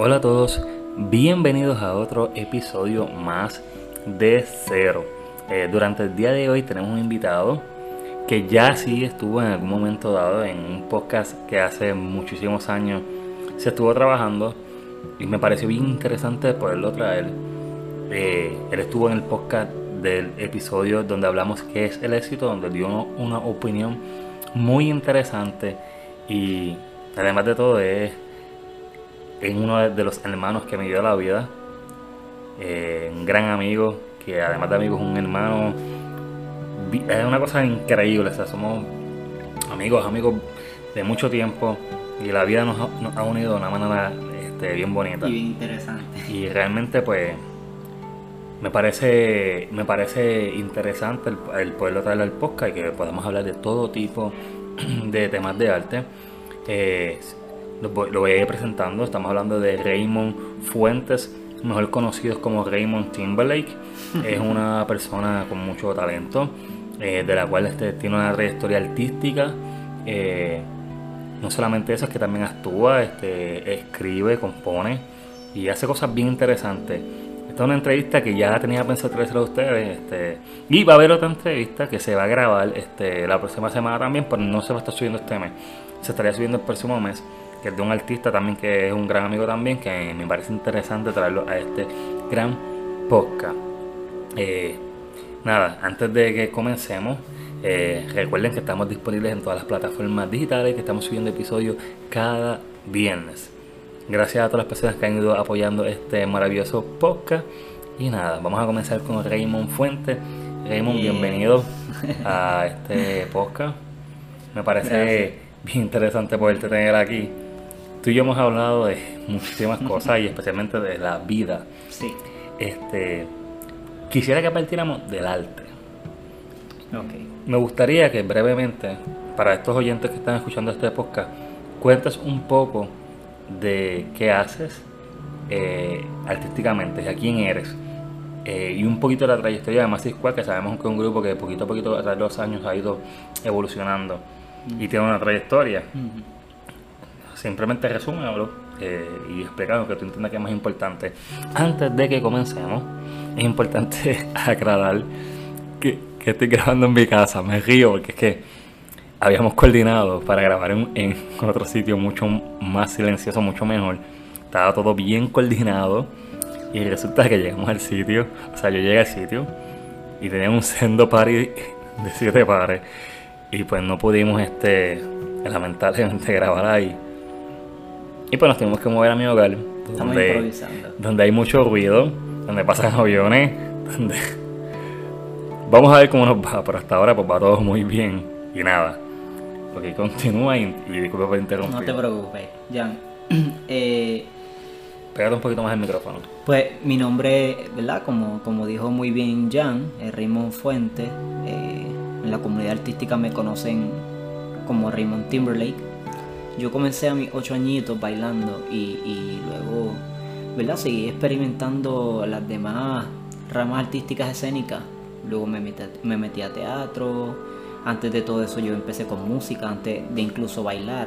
Hola a todos, bienvenidos a otro episodio más de Cero. Eh, durante el día de hoy tenemos un invitado que ya sí estuvo en algún momento dado en un podcast que hace muchísimos años se estuvo trabajando y me pareció bien interesante poderlo traer. Eh, él estuvo en el podcast del episodio donde hablamos qué es el éxito, donde dio una opinión muy interesante y además de todo es, uno de los hermanos que me dio la vida, eh, un gran amigo que además de amigo es un hermano, es una cosa increíble, o sea, somos amigos, amigos de mucho tiempo y la vida nos ha, unido de una manera este, bien bonita. Y bien interesante. Y realmente pues me parece, me parece interesante el, poderlo traer al podcast y que podamos hablar de todo tipo de temas de arte. Eh, lo, voy a ir presentando. Estamos hablando de Raymond Fuentes, mejor conocido como Raymond Timberlake. es una persona con mucho talento, eh, de la cual este, tiene una trayectoria artística. Eh, no solamente eso, es que también actúa, este, escribe, compone y hace cosas bien interesantes. Esta es una entrevista que ya tenía pensado traerse a ustedes. Este, y va a haber otra entrevista que se va a grabar este, la próxima semana también, pero no se va a estar subiendo este mes. Se estaría subiendo el próximo mes, que es de un artista también que es un gran amigo también, que me parece interesante traerlo a este gran podcast. Eh, nada, antes de que comencemos, eh, recuerden que estamos disponibles en todas las plataformas digitales, que estamos subiendo episodios cada viernes. Gracias a todas las personas que han ido apoyando este maravilloso podcast. Y nada, vamos a comenzar con Raymond Fuentes. Raymond, bienvenido a este podcast. Me parece bien interesante poderte tener aquí. Tú y yo hemos hablado de muchísimas cosas y especialmente de la vida. Sí. Este, quisiera que partiéramos del arte. Okay. Me gustaría que brevemente, para estos oyentes que están escuchando este podcast, cuentes un poco de qué haces eh, artísticamente, de quién eres. Eh, y un poquito de la trayectoria de Massive Squad, que sabemos que es un grupo que poquito a poquito a través de los años ha ido evolucionando y tiene una trayectoria. Simplemente resúmelo eh, y explicamos que tú entiendas que es más importante. Antes de que comencemos, es importante aclarar que estoy grabando en mi casa. Me río porque es que habíamos coordinado para grabar en, otro sitio mucho más silencioso, mucho mejor. Estaba todo bien coordinado. Y resulta que llegamos al sitio. O sea, yo llegué al sitio y tenía un sendo party de siete pares. Y pues no pudimos, este, lamentablemente, grabar ahí. Y pues nos tuvimos que mover a mi hogar. donde, donde hay mucho ruido, donde pasan aviones, donde Vamos a ver cómo nos va, pero hasta ahora pues va todo muy bien. Y nada. Ok, continúa y, y disculpe por interrumpir. No te preocupes, Jan. eh, Pégate un poquito más el micrófono. Pues mi nombre, ¿verdad? Como, como dijo muy bien Jan, es Raymond Fuentes. Eh, en la comunidad artística me conocen como Raymond Timberlake. Yo comencé a mis ocho añitos bailando y, luego, ¿verdad? Seguí experimentando las demás ramas artísticas escénicas. Luego me metí, a teatro, antes de todo eso yo empecé con música, antes de incluso bailar.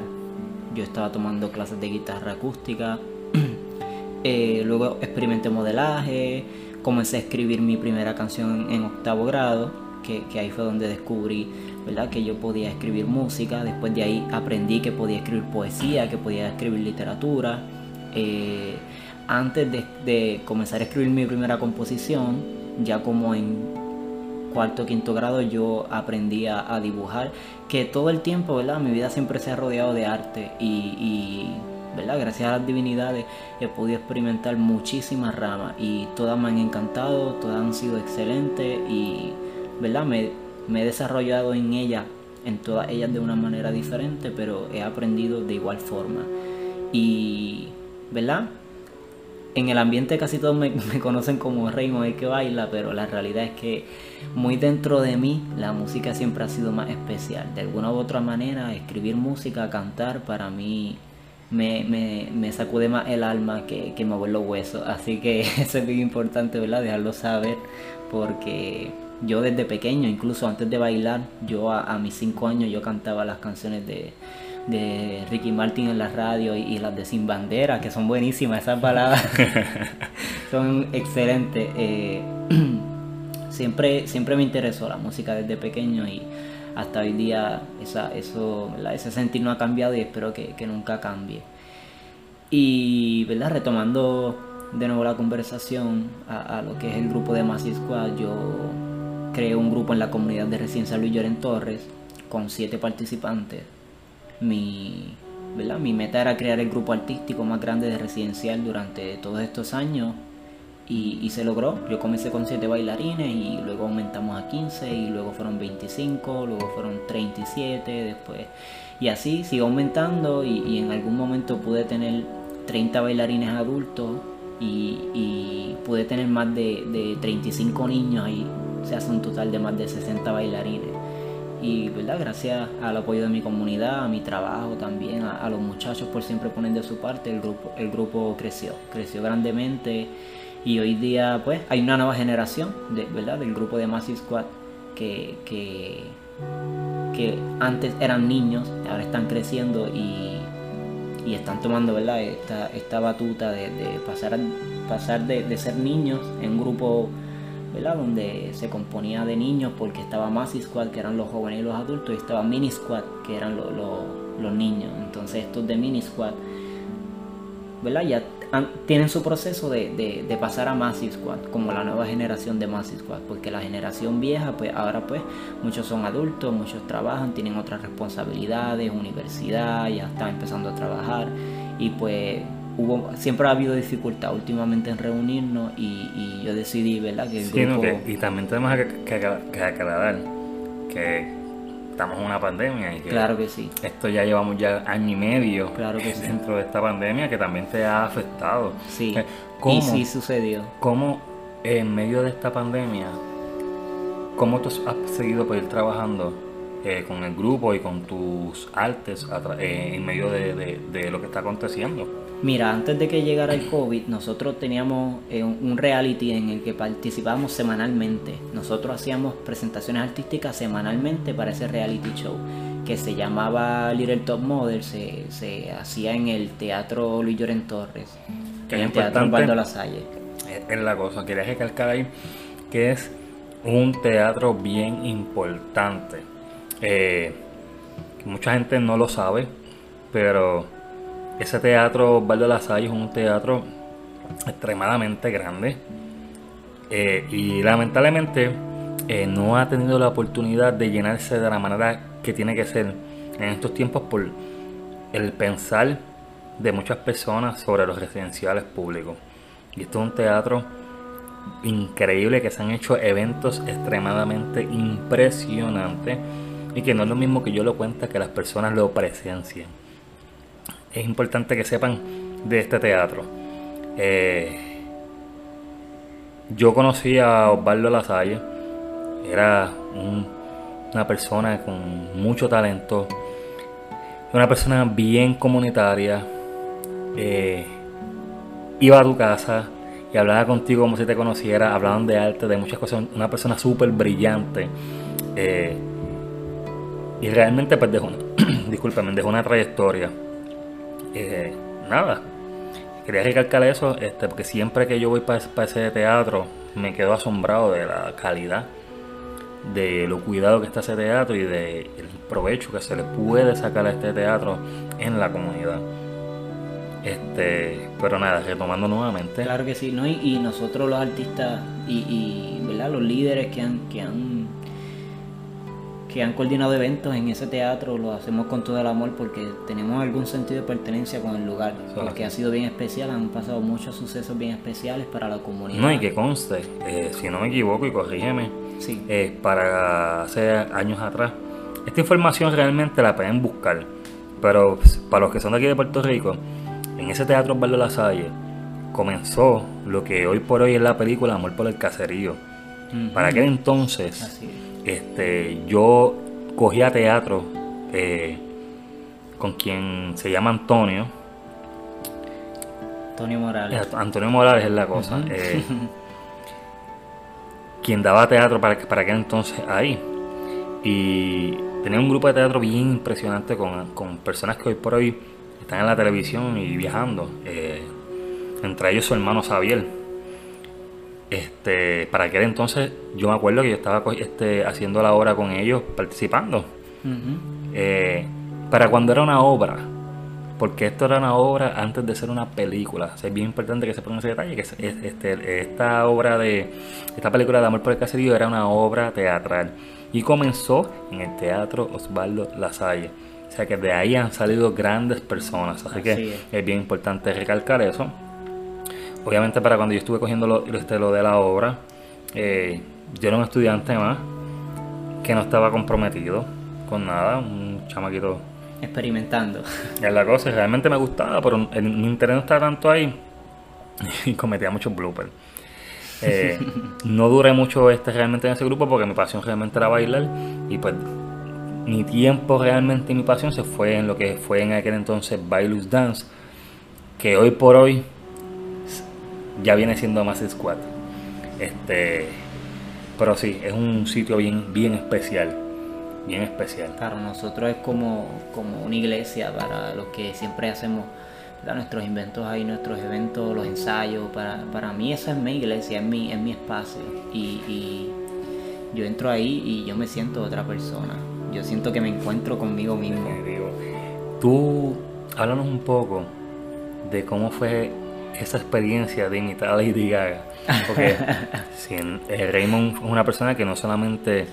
Yo estaba tomando clases de guitarra acústica, eh, luego experimenté modelaje, comencé a escribir mi primera canción en octavo grado, que, ahí fue donde descubrí ¿verdad? que yo podía escribir música, después de ahí aprendí que podía escribir poesía, que podía escribir literatura. Eh, antes de, comenzar a escribir mi primera composición, ya como en cuarto, quinto grado yo aprendí a, dibujar, que todo el tiempo, ¿verdad? Mi vida siempre se ha rodeado de arte y, ¿verdad? Gracias a las divinidades he podido experimentar muchísimas ramas y todas me han encantado, todas han sido excelentes y, ¿verdad? Me, he desarrollado en ellas, en todas ellas de una manera diferente, pero he aprendido de igual forma. Y, ¿verdad? en el ambiente casi todos me, conocen como Raymond el que baila, pero la realidad es que muy dentro de mí la música siempre ha sido más especial. De alguna u otra manera, escribir música, cantar, para mí me, me, sacude más el alma que, que mover los huesos. Así que eso es bien importante, ¿verdad? Dejarlo saber, porque yo desde pequeño, incluso antes de bailar, yo a, mis cinco años yo cantaba las canciones de de Ricky Martin en la radio y, las de Sin Bandera, que son buenísimas, esas baladas son excelentes. Eh, siempre, siempre me interesó la música desde pequeño y hasta hoy día esa, eso, ese sentir no ha cambiado y espero que, nunca cambie. Y ¿verdad? retomando de nuevo la conversación a, lo que es el grupo de Massive Squad, yo creé un grupo en la comunidad de Residencia Luis Lloren Torres con siete participantes. Mi, ¿verdad? mi meta era crear el grupo artístico más grande de residencial durante todos estos años y, se logró. Yo comencé con 7 bailarines y luego aumentamos a 15 y luego fueron 25, luego fueron 37 después. Y así sigo aumentando y, en algún momento pude tener 30 bailarines adultos y, pude tener más de, 35 niños y se hace un total de más de 60 bailarines. Y verdad, gracias al apoyo de mi comunidad, a mi trabajo también, a, los muchachos por siempre poner de su parte, el grupo, el grupo creció, creció grandemente y hoy día, pues, hay una nueva generación, de, ¿verdad? Del grupo de Massive Squad que, que, antes eran niños, ahora están creciendo y, están tomando, ¿verdad? Esta, esta batuta de, pasar, pasar de, ser niños en un grupo, ¿verdad? Donde se componía de niños porque estaba Massive Squad, que eran los jóvenes y los adultos, y estaba Mini Squad, que eran los niños. Entonces estos de Mini Squad, ¿verdad? Ya tienen su proceso de, pasar a Massive Squad, como la nueva generación de Massive Squad, porque la generación vieja, pues ahora pues muchos son adultos, muchos trabajan, tienen otras responsabilidades, universidad, ya están empezando a trabajar y pues hubo siempre ha habido dificultad últimamente en reunirnos y, yo decidí, ¿verdad? Que el grupo... y también tenemos que, que aclarar que estamos en una pandemia y que, claro que sí. esto ya llevamos ya año y medio claro que dentro de esta pandemia que también te ha afectado. Sí, ¿Cómo, y sí sucedió. ¿Cómo en medio de esta pandemia, cómo tú has seguido por ir trabajando eh, con el grupo y con tus artes eh, en medio de lo que está aconteciendo? Mira, antes de que llegara el COVID, nosotros teníamos eh, un reality en el que participábamos semanalmente. Nosotros hacíamos presentaciones artísticas semanalmente para ese reality show que se llamaba Little Top Model. Se, hacía en el Teatro Luis Lloren Torres, que en el Teatro Osvaldo Lasalle. Es la cosa, quería recalcar ahí que es un teatro bien importante. Eh, mucha gente no lo sabe, pero ese teatro Valdo Lasalle es un teatro extremadamente grande eh, y lamentablemente eh, no ha tenido la oportunidad de llenarse de la manera que tiene que ser en estos tiempos por el pensar de muchas personas sobre los residenciales públicos. Y esto es un teatro increíble que se han hecho eventos extremadamente impresionantes y que no es lo mismo que yo lo cuenta que las personas lo presencien es importante que sepan de este teatro. Eh, yo conocí a Osvaldo Lasalle, era una persona con mucho talento, una persona bien comunitaria. Eh, iba a tu casa y hablaba contigo como si te conociera, hablaban de arte, de muchas cosas, una persona súper brillante. Eh, y realmente pues dejó, discúlpame, dejó una trayectoria eh, nada, quería recalcar eso, este, porque siempre que yo voy para, ese teatro me quedo asombrado de la calidad, de lo cuidado que está ese teatro y del provecho que se le puede sacar a este teatro en la comunidad. Este, pero nada, retomando nuevamente. Claro que sí, ¿no? Y, nosotros los artistas y, y los líderes que han, que han que han coordinado eventos en ese teatro lo hacemos con todo el amor porque tenemos algún sentido de pertenencia con el lugar, porque ha sido bien especial, han pasado muchos sucesos bien especiales para la comunidad. No, y que conste, eh, si no me equivoco y corrígeme, sí. Eh, para hace años atrás, esta información realmente la pueden buscar, pero para los que son de aquí de Puerto Rico, en ese teatro Osvaldo Lasalle comenzó lo que hoy por hoy es la película Amor por el Caserío. Para aquel entonces, este, yo cogía teatro eh, con quien se llama Antonio. Antonio Morales. Antonio Morales es la cosa. Eh, quien daba teatro para, para aquel entonces ahí. Y tenía un grupo de teatro bien impresionante con, con personas que hoy por hoy están en la televisión y viajando. Eh, entre ellos su hermano Xavier. Este, para aquel entonces yo me acuerdo que yo estaba este, haciendo la obra con ellos, participando. Eh, para cuando era una obra, porque esto era una obra antes de ser una película. es bien importante que se ponga ese detalle, que este, esta obra de, esta película de Amor por el Caserío era una obra teatral. Y comenzó en el Teatro Osvaldo Lasalle. O sea que de ahí han salido grandes personas. Así, que es. bien importante recalcar eso. Obviamente para cuando yo estuve cogiendo lo, este, lo de la obra, eh, yo era un estudiante más que no estaba comprometido con nada, un chamaquito experimentando. Es la cosa, realmente me gustaba, pero el, mi interés no estaba tanto ahí y cometía muchos bloopers. Eh, no duré mucho este realmente en ese grupo porque mi pasión realmente era bailar y pues mi tiempo realmente y mi pasión se fue en lo que fue en aquel entonces Bailus Dance, que hoy por hoy ya viene siendo más Squad. Este, pero sí, es un sitio bien, bien especial. Bien especial. Claro, nosotros es como, como una iglesia para los que siempre hacemos nuestros inventos ahí, nuestros eventos, los ensayos. Para, para mí esa es mi iglesia, es mi, es mi espacio. Y, y yo entro ahí y yo me siento otra persona. Yo siento que me encuentro conmigo mismo. Tú, háblanos un poco de cómo fue esa experiencia de imitar a Lady Gaga. Porque eh, Raymond es una persona que no solamente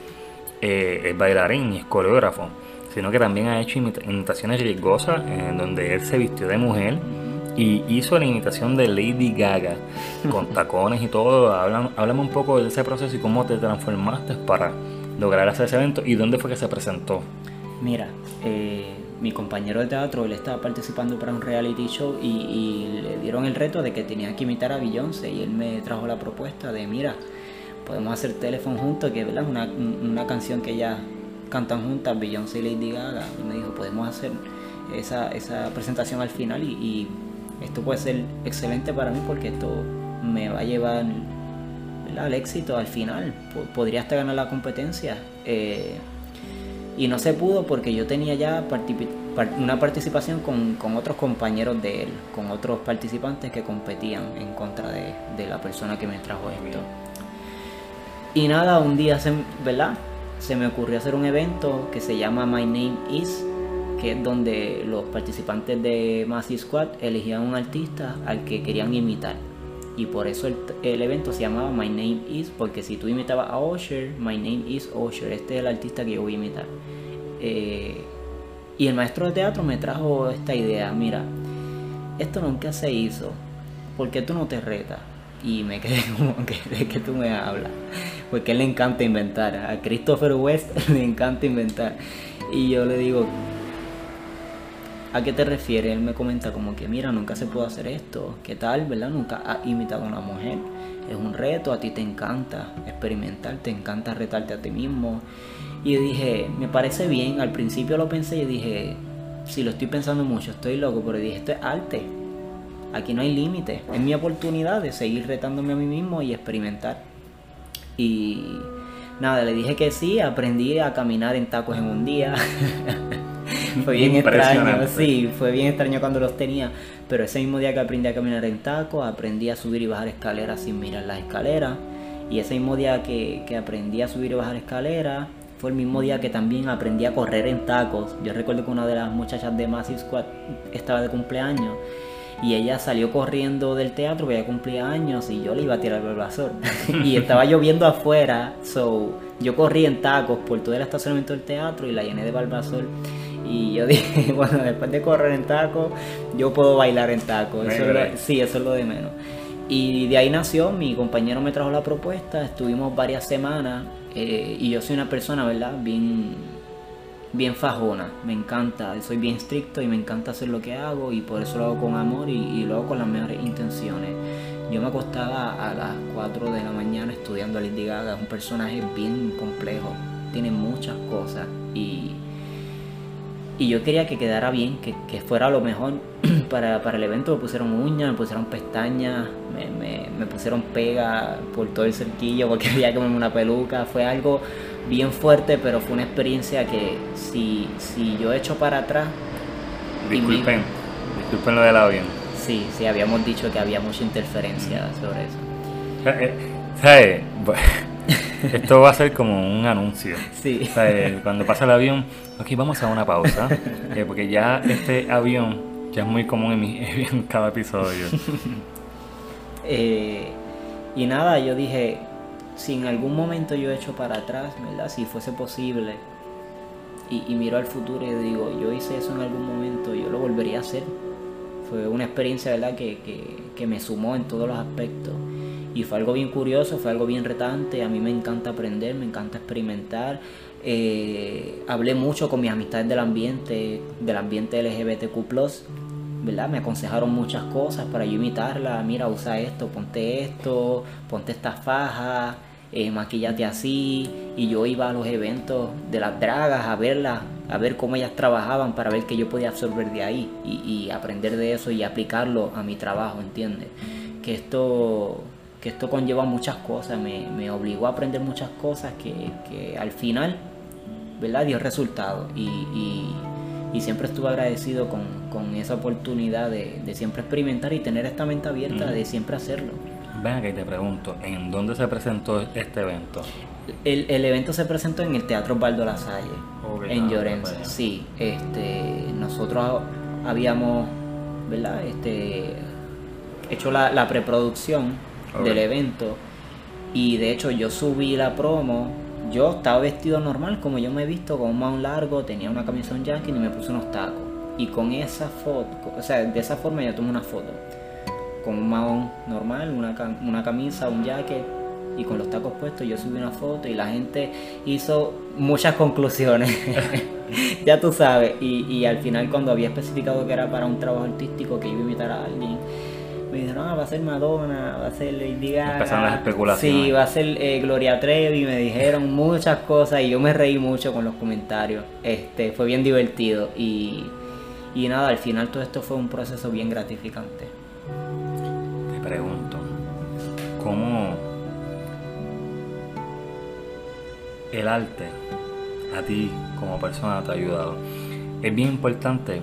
eh, es bailarín y es coreógrafo, sino que también ha hecho imitaciones riesgosas en donde él se vistió de mujer y hizo la imitación de Lady Gaga con tacones y todo. Háblame, un poco de ese proceso y cómo te transformaste para lograr hacer ese evento y dónde fue que se presentó. Mira, eh, mi compañero de teatro, él estaba participando para un reality show y, le dieron el reto de que tenía que imitar a Beyoncé y él me trajo la propuesta de, mira, podemos hacer teléfono juntos, que es una, una canción que ya cantan juntas, Beyoncé y Lady Gaga. Y me dijo, podemos hacer esa, esa presentación al final y, esto puede ser excelente para mí porque esto me va a llevar al éxito al final. Podría hasta ganar la competencia. Eh, y no se pudo porque yo tenía ya una participación con, otros compañeros de él, con otros participantes que competían en contra de, la persona que me trajo esto. Y nada, un día, se, ¿verdad? Se me ocurrió hacer un evento que se llama My Name Is, que es donde los participantes de Massive Squad elegían un artista al que querían imitar. Y por eso el, evento se llamaba My Name Is, porque si tú imitabas a Usher, My Name Is Usher, este es el artista que yo voy a imitar. Eh, y el maestro de teatro me trajo esta idea, mira, esto nunca se hizo, ¿por qué tú no te retas? Y me quedé como que de que tú me hablas, porque él le encanta inventar, a Christopher West le encanta inventar. Y yo le digo, ¿a qué te refieres? Él me comenta como que, mira, nunca se puede hacer esto, ¿qué tal, verdad? Nunca has imitado a una mujer, es un reto, a ti te encanta experimentar, te encanta retarte a ti mismo. Y yo dije, me parece bien, al principio lo pensé y dije, si lo estoy pensando mucho, estoy loco, pero dije, esto es arte. Aquí no hay límite. Es mi oportunidad de seguir retándome a mí mismo y experimentar. Y nada, le dije que sí, aprendí a caminar en tacos en un día. fue bien extraño, sí, fue bien extraño cuando los tenía. Pero ese mismo día que aprendí a caminar en tacos, aprendí a subir y bajar escaleras sin mirar las escaleras. Y ese mismo día que, que aprendí a subir y bajar escaleras, fue el mismo día que también aprendí a correr en tacos. Yo recuerdo que una de las muchachas de Massive Squad estaba de cumpleaños y ella salió corriendo del teatro, porque ella cumplía años y yo le iba a tirar el barbazor. y estaba lloviendo afuera, so yo corrí en tacos por todo el estacionamiento del teatro y la llené de barbazor. Y yo dije, bueno, después de correr en tacos, yo puedo bailar en tacos. sí, eso es lo de menos. Y de ahí nació, mi compañero me trajo la propuesta, estuvimos varias semanas eh, y yo soy una persona, ¿verdad? Bien, bien fajona, me encanta, soy bien estricto y me encanta hacer lo que hago y por eso lo hago con amor y, lo hago con las mejores intenciones. Yo me acostaba a las 4 de la mañana estudiando a Lady Gaga, es un personaje bien complejo, tiene muchas cosas y, y yo quería que quedara bien, que, que fuera lo mejor para, para, el evento. Me pusieron uñas, me pusieron pestañas, me, me, me pusieron pega por todo el cerquillo porque había que ponerme una peluca. Fue algo bien fuerte, pero fue una experiencia que si, si yo echo para atrás... Disculpen, disculpen lo del avión. Sí, sí, habíamos dicho que había mucha interferencia sobre eso. Eh, ¿Sabes? Esto va a ser como un anuncio. Sí. Cuando pasa el avión, aquí vamos a una pausa, eh, porque ya este avión ya es muy común en, mi, en cada episodio. Eh, y nada, yo dije, si en algún momento yo echo para atrás, ¿verdad? Si fuese posible, y, miro al futuro y digo, yo hice eso en algún momento, yo lo volvería a hacer. Fue una experiencia, ¿verdad? Que, que me sumó en todos los aspectos. Y fue algo bien curioso, fue algo bien retante. A mí me encanta aprender, me encanta experimentar. Eh, hablé mucho con mis amistades del ambiente, del ambiente LGBTQ, ¿verdad? Me aconsejaron muchas cosas para yo imitarla. Mira, usa esto, ponte esto, ponte esta faja, eh, maquillate así. Y yo iba a los eventos de las dragas a verlas, a ver cómo ellas trabajaban para ver qué yo podía absorber de ahí y, y aprender de eso y aplicarlo a mi trabajo, ¿entiendes? Que esto que esto conlleva muchas cosas, me, obligó a aprender muchas cosas que, al final, ¿verdad? Dio resultado y, siempre estuve agradecido con, esa oportunidad de, siempre experimentar y tener esta mente abierta de siempre hacerlo. Ven que te pregunto, ¿en dónde se presentó este evento? El, evento se presentó en el Teatro Baldo La Salle, en Llorense. Sí, este, nosotros habíamos, ¿verdad? Este, hecho la, la preproducción del evento. Y de hecho yo subí la promo. Yo estaba vestido normal, como yo me he visto, con un mount largo, tenía una camisón jacket y me puse unos tacos. Y con esa foto, o sea, de esa forma yo tomé una foto. Con un mount normal, una, una camisa, un jacket y con los tacos puestos yo subí una foto y la gente hizo muchas conclusiones. ya tú sabes. Y, y, al final cuando había especificado que era para un trabajo artístico, que iba a invitar a alguien, me dijeron, ah, va a ser Madonna, va a ser Lady Gaga. Empezaron las especulaciones. Sí, va a ser eh, Gloria Trevi, me dijeron muchas cosas y yo me reí mucho con los comentarios. Este, fue bien divertido y, y nada, al final todo esto fue un proceso bien gratificante. Te pregunto, ¿cómo el arte a ti como persona te ha ayudado? Es bien importante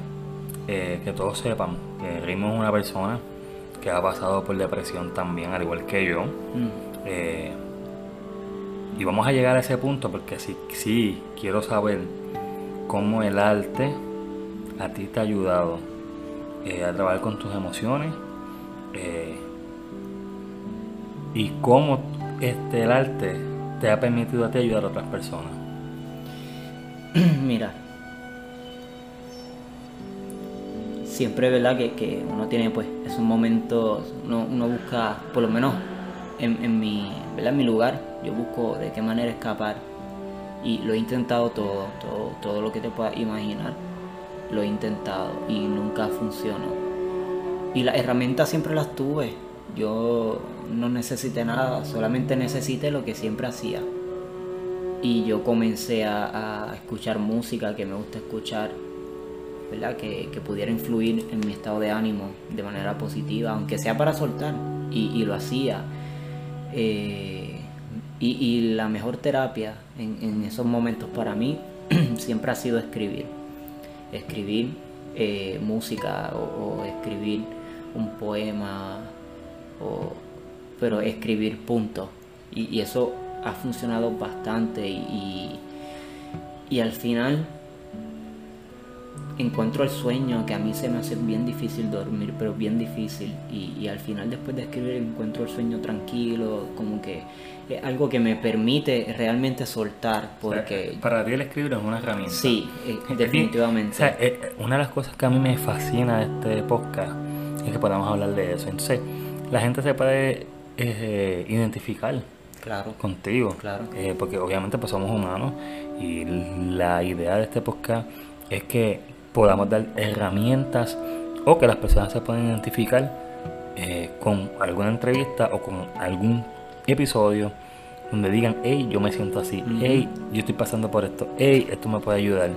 eh, que todos sepan que Rimo es una persona que ha pasado por depresión también, al igual que yo. Mm. Eh, y vamos a llegar a ese punto porque sí, sí quiero saber cómo el arte a ti te ha ayudado eh, a trabajar con tus emociones eh, y cómo este, el arte te ha permitido a ti ayudar a otras personas. Mira, siempre, ¿verdad? Que, que uno tiene, pues, esos momentos, uno, uno busca, por lo menos en, en, mi, ¿verdad? mi lugar, yo busco de qué manera escapar. Y lo he intentado todo, todo, todo lo que te puedas imaginar, lo he intentado y nunca funcionó. Y las herramientas siempre las tuve. Yo no necesité nada, solamente necesité lo que siempre hacía. Y yo comencé a escuchar música que me gusta escuchar, que, pudiera influir en mi estado de ánimo de manera positiva, aunque sea para soltar, y, lo hacía. Eh, y, la mejor terapia en, esos momentos para mí siempre ha sido escribir. Escribir eh, música o, escribir un poema, pero escribir punto. Y, eso ha funcionado bastante y, y al final encuentro el sueño que a mí se me hace bien difícil dormir, pero bien difícil. Y, al final después de escribir encuentro el sueño tranquilo, como que es algo que me permite realmente soltar. Porque... para ti el escribir es una herramienta. Sí, eh, definitivamente. Eh, eh, una de las cosas que a mí me fascina de este podcast es que podamos hablar de eso. Entonces, la gente se puede identificar claro, contigo. Claro. porque obviamente pues somos humanos y la idea de este podcast es que podamos dar herramientas o que las personas se puedan identificar eh, con alguna entrevista o con algún episodio donde digan, hey, yo me siento así, hey, yo estoy pasando por esto, hey, esto me puede ayudar.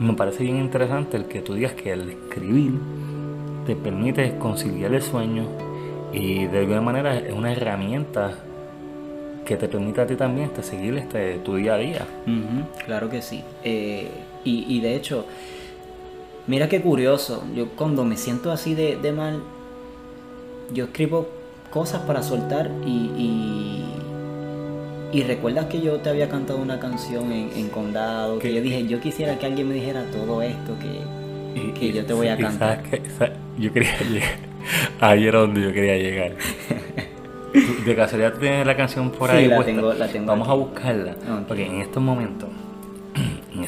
Y me parece bien interesante el que tú digas que el escribir te permite conciliar el sueño y de alguna manera es una herramienta que te permita a ti también este, seguir este, tu día a día. claro que sí. Eh, y, de hecho, mira qué curioso, yo cuando me siento así de, mal, yo escribo cosas para soltar y, y, recuerdas que yo te había cantado una canción en, Condado, que yo dije, yo quisiera que alguien me dijera todo esto que, que yo te voy a cantar. yo quería llegar, ahí era donde yo quería llegar. De casualidad tienes la canción por ahí. La tengo, la tengo Vamos a buscarla. Porque en estos momentos, en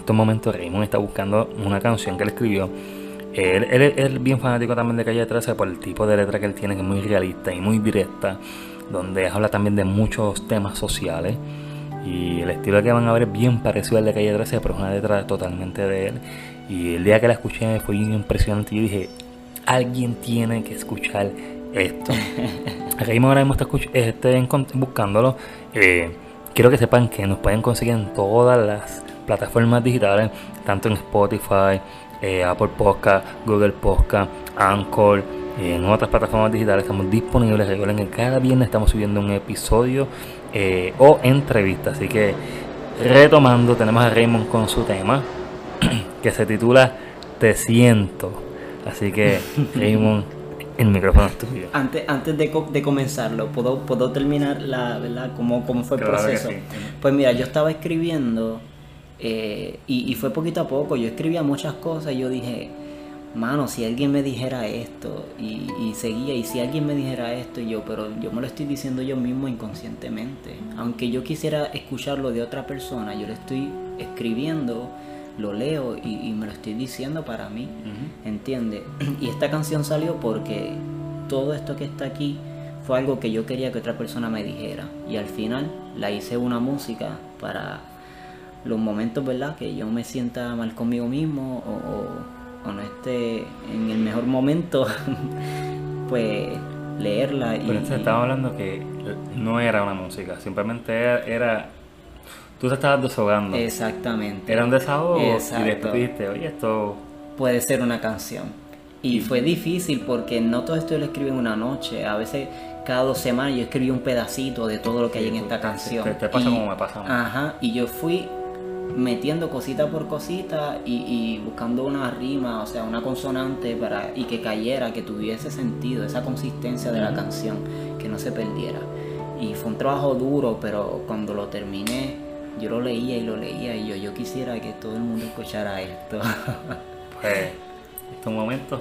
estos momentos Raymond está buscando una canción que él escribió. Él, es bien fanático también de Calle 13 por el tipo de letra que él tiene, que es muy realista y muy directa, donde habla también de muchos temas sociales. Y el estilo que van a ver es bien parecido al de Calle 13, pero es una letra totalmente de él. Y el día que la escuché fue impresionante. Yo dije, alguien tiene que escuchar esto. Raymond ahora mismo está este, buscándolo. Eh, quiero que sepan que nos pueden conseguir en todas las plataformas digitales, tanto en Spotify, eh, Apple Podcast, Google Podcast, Anchor, y en otras plataformas digitales estamos disponibles. Recuerden que cada viernes estamos subiendo un episodio eh, o entrevista. Así que retomando, tenemos a Raymond con su tema que se titula Te siento. Así que Raymond el micrófono es tuyo. Antes, antes de, de comenzarlo, ¿puedo, ¿puedo terminar la, ¿verdad? ¿Cómo, cómo fue el proceso? Pues mira, yo estaba escribiendo eh, y, y, fue poquito a poco. Yo escribía muchas cosas y yo dije, mano, si alguien me dijera esto y, y, seguía, y si alguien me dijera esto, y yo, pero yo me lo estoy diciendo yo mismo inconscientemente. Aunque yo quisiera escucharlo de otra persona, yo lo estoy escribiendo lo leo y, me lo estoy diciendo para mí, ¿entiendes? Y esta canción salió porque todo esto que está aquí fue algo que yo quería que otra persona me dijera. Y al final la hice una música para los momentos, ¿verdad? Que yo me sienta mal conmigo mismo o, no esté en el mejor momento, pues leerla. Y, Pero estaba hablando que no era una música, simplemente era tú te estabas desahogando. Exactamente. Era un desahogo y después dijiste, oye, esto... Puede ser una canción. Y fue difícil porque no todo esto lo escribí en una noche. A veces cada dos semanas yo escribí un pedacito de todo lo que hay en esta canción. Te, pasa como me pasa. Ajá, y yo fui metiendo cosita por cosita y, buscando una rima, o sea, una consonante para y que cayera, que tuviese sentido, esa consistencia de la canción, que no se perdiera. Y fue un trabajo duro, pero cuando lo terminé, yo lo leía y lo leía y yo, yo quisiera que todo el mundo escuchara esto. pues, este momento.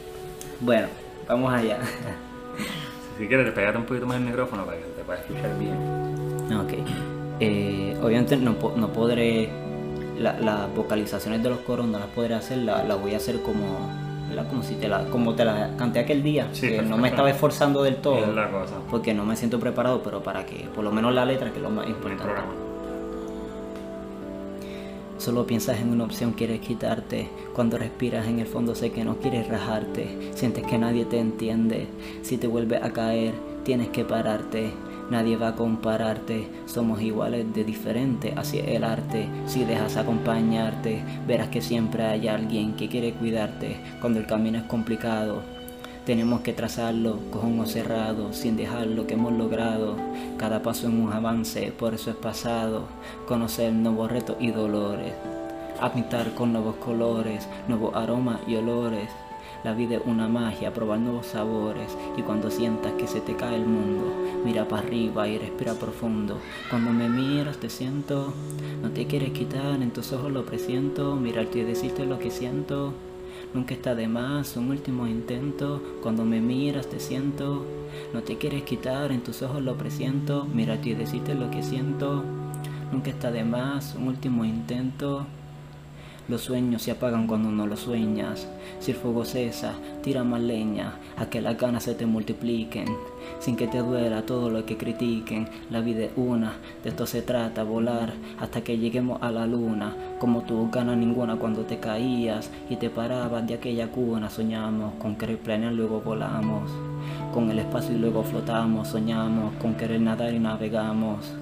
bueno, vamos allá. si quieres, pegate un poquito más el micrófono para que te pueda escuchar bien. Ok. Eh, obviamente no, no podré, las vocalizaciones de los coros no las podré hacer, las la voy a hacer como como si te la como te la canté aquel día que no me estaba esforzando del todo porque no me siento preparado pero para que por lo menos la letra que es lo más importante Solo piensas en una opción, quieres quitarte. Cuando respiras en el fondo sé que no quieres rajarte. Sientes que nadie te entiende. Si te vuelves a caer, tienes que pararte. Nadie va a compararte, somos iguales de diferente, así es el arte. Si dejas acompañarte, verás que siempre hay alguien que quiere cuidarte cuando el camino es complicado. Tenemos que trazarlo con ojos cerrados, sin dejar lo que hemos logrado. Cada paso en un avance, por eso es pasado. Conocer nuevos retos y dolores. Habitar con nuevos colores, nuevos aromas y olores. La vida es una magia, probar nuevos sabores. Y cuando sientas que se te cae el mundo, mira para arriba y respira profundo. Cuando me miras te siento, no te quieres quitar, en tus ojos lo presiento. Mirarte y decirte lo que siento. Nunca está de más un último intento. Cuando me miras te siento. No te quieres quitar, en tus ojos lo presiento. Mírate y decirte lo que siento. Nunca está de más un último intento. Los sueños se apagan cuando no los sueñas. Si el fuego cesa, tira más leña, a que las ganas se te multipliquen. Sin que te duela todo lo que critiquen. La vida es una, de esto se trata, volar hasta que lleguemos a la luna. Como tú ganas ninguna cuando te caías y te parabas de aquella cuna. Soñamos con querer planear, luego volamos. Con el espacio y luego flotamos, soñamos con querer nadar y navegamos.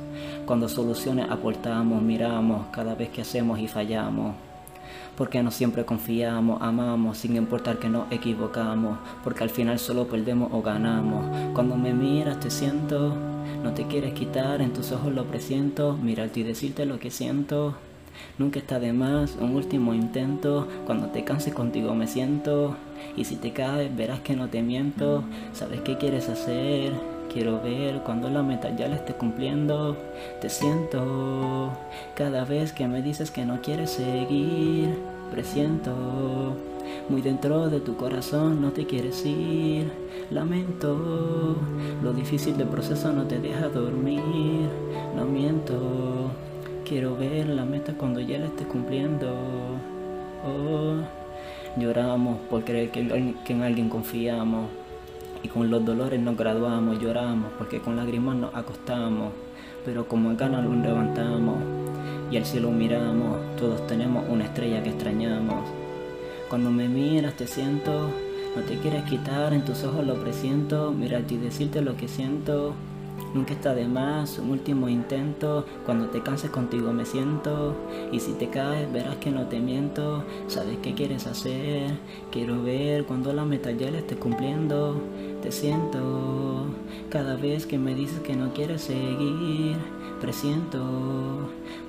Cuando soluciones aportamos, miramos cada vez que hacemos y fallamos. Porque no siempre confiamos, amamos, sin importar que nos equivocamos, porque al final solo perdemos o ganamos. Cuando me miras te siento, no te quieres quitar, en tus ojos lo presiento, mirarte y decirte lo que siento. Nunca está de más, un último intento, cuando te canses contigo me siento, y si te caes verás que no te miento, sabes qué quieres hacer, quiero ver cuando la meta ya la esté cumpliendo, te siento, cada vez que me dices que no quieres seguir, presiento, muy dentro de tu corazón no te quieres ir, lamento, lo difícil del proceso no te deja dormir, no miento. Quiero ver la meta cuando ya la esté cumpliendo. Oh, lloramos por creer que en, alguien confiamos. Y con los dolores nos graduamos, lloramos porque con lágrimas nos acostamos. Pero como ganas nos levantamos y al cielo miramos. Todos tenemos una estrella que extrañamos. Cuando me miras te siento, no te quieres quitar, en tus ojos lo presiento. Mirarte y decirte lo que siento. Nunca está de más, un último intento. Cuando te canses contigo me siento. Y si te caes, verás que no te miento. Sabes qué quieres hacer. Quiero ver cuando la meta ya la estés cumpliendo. Te siento. Cada vez que me dices que no quieres seguir, presiento.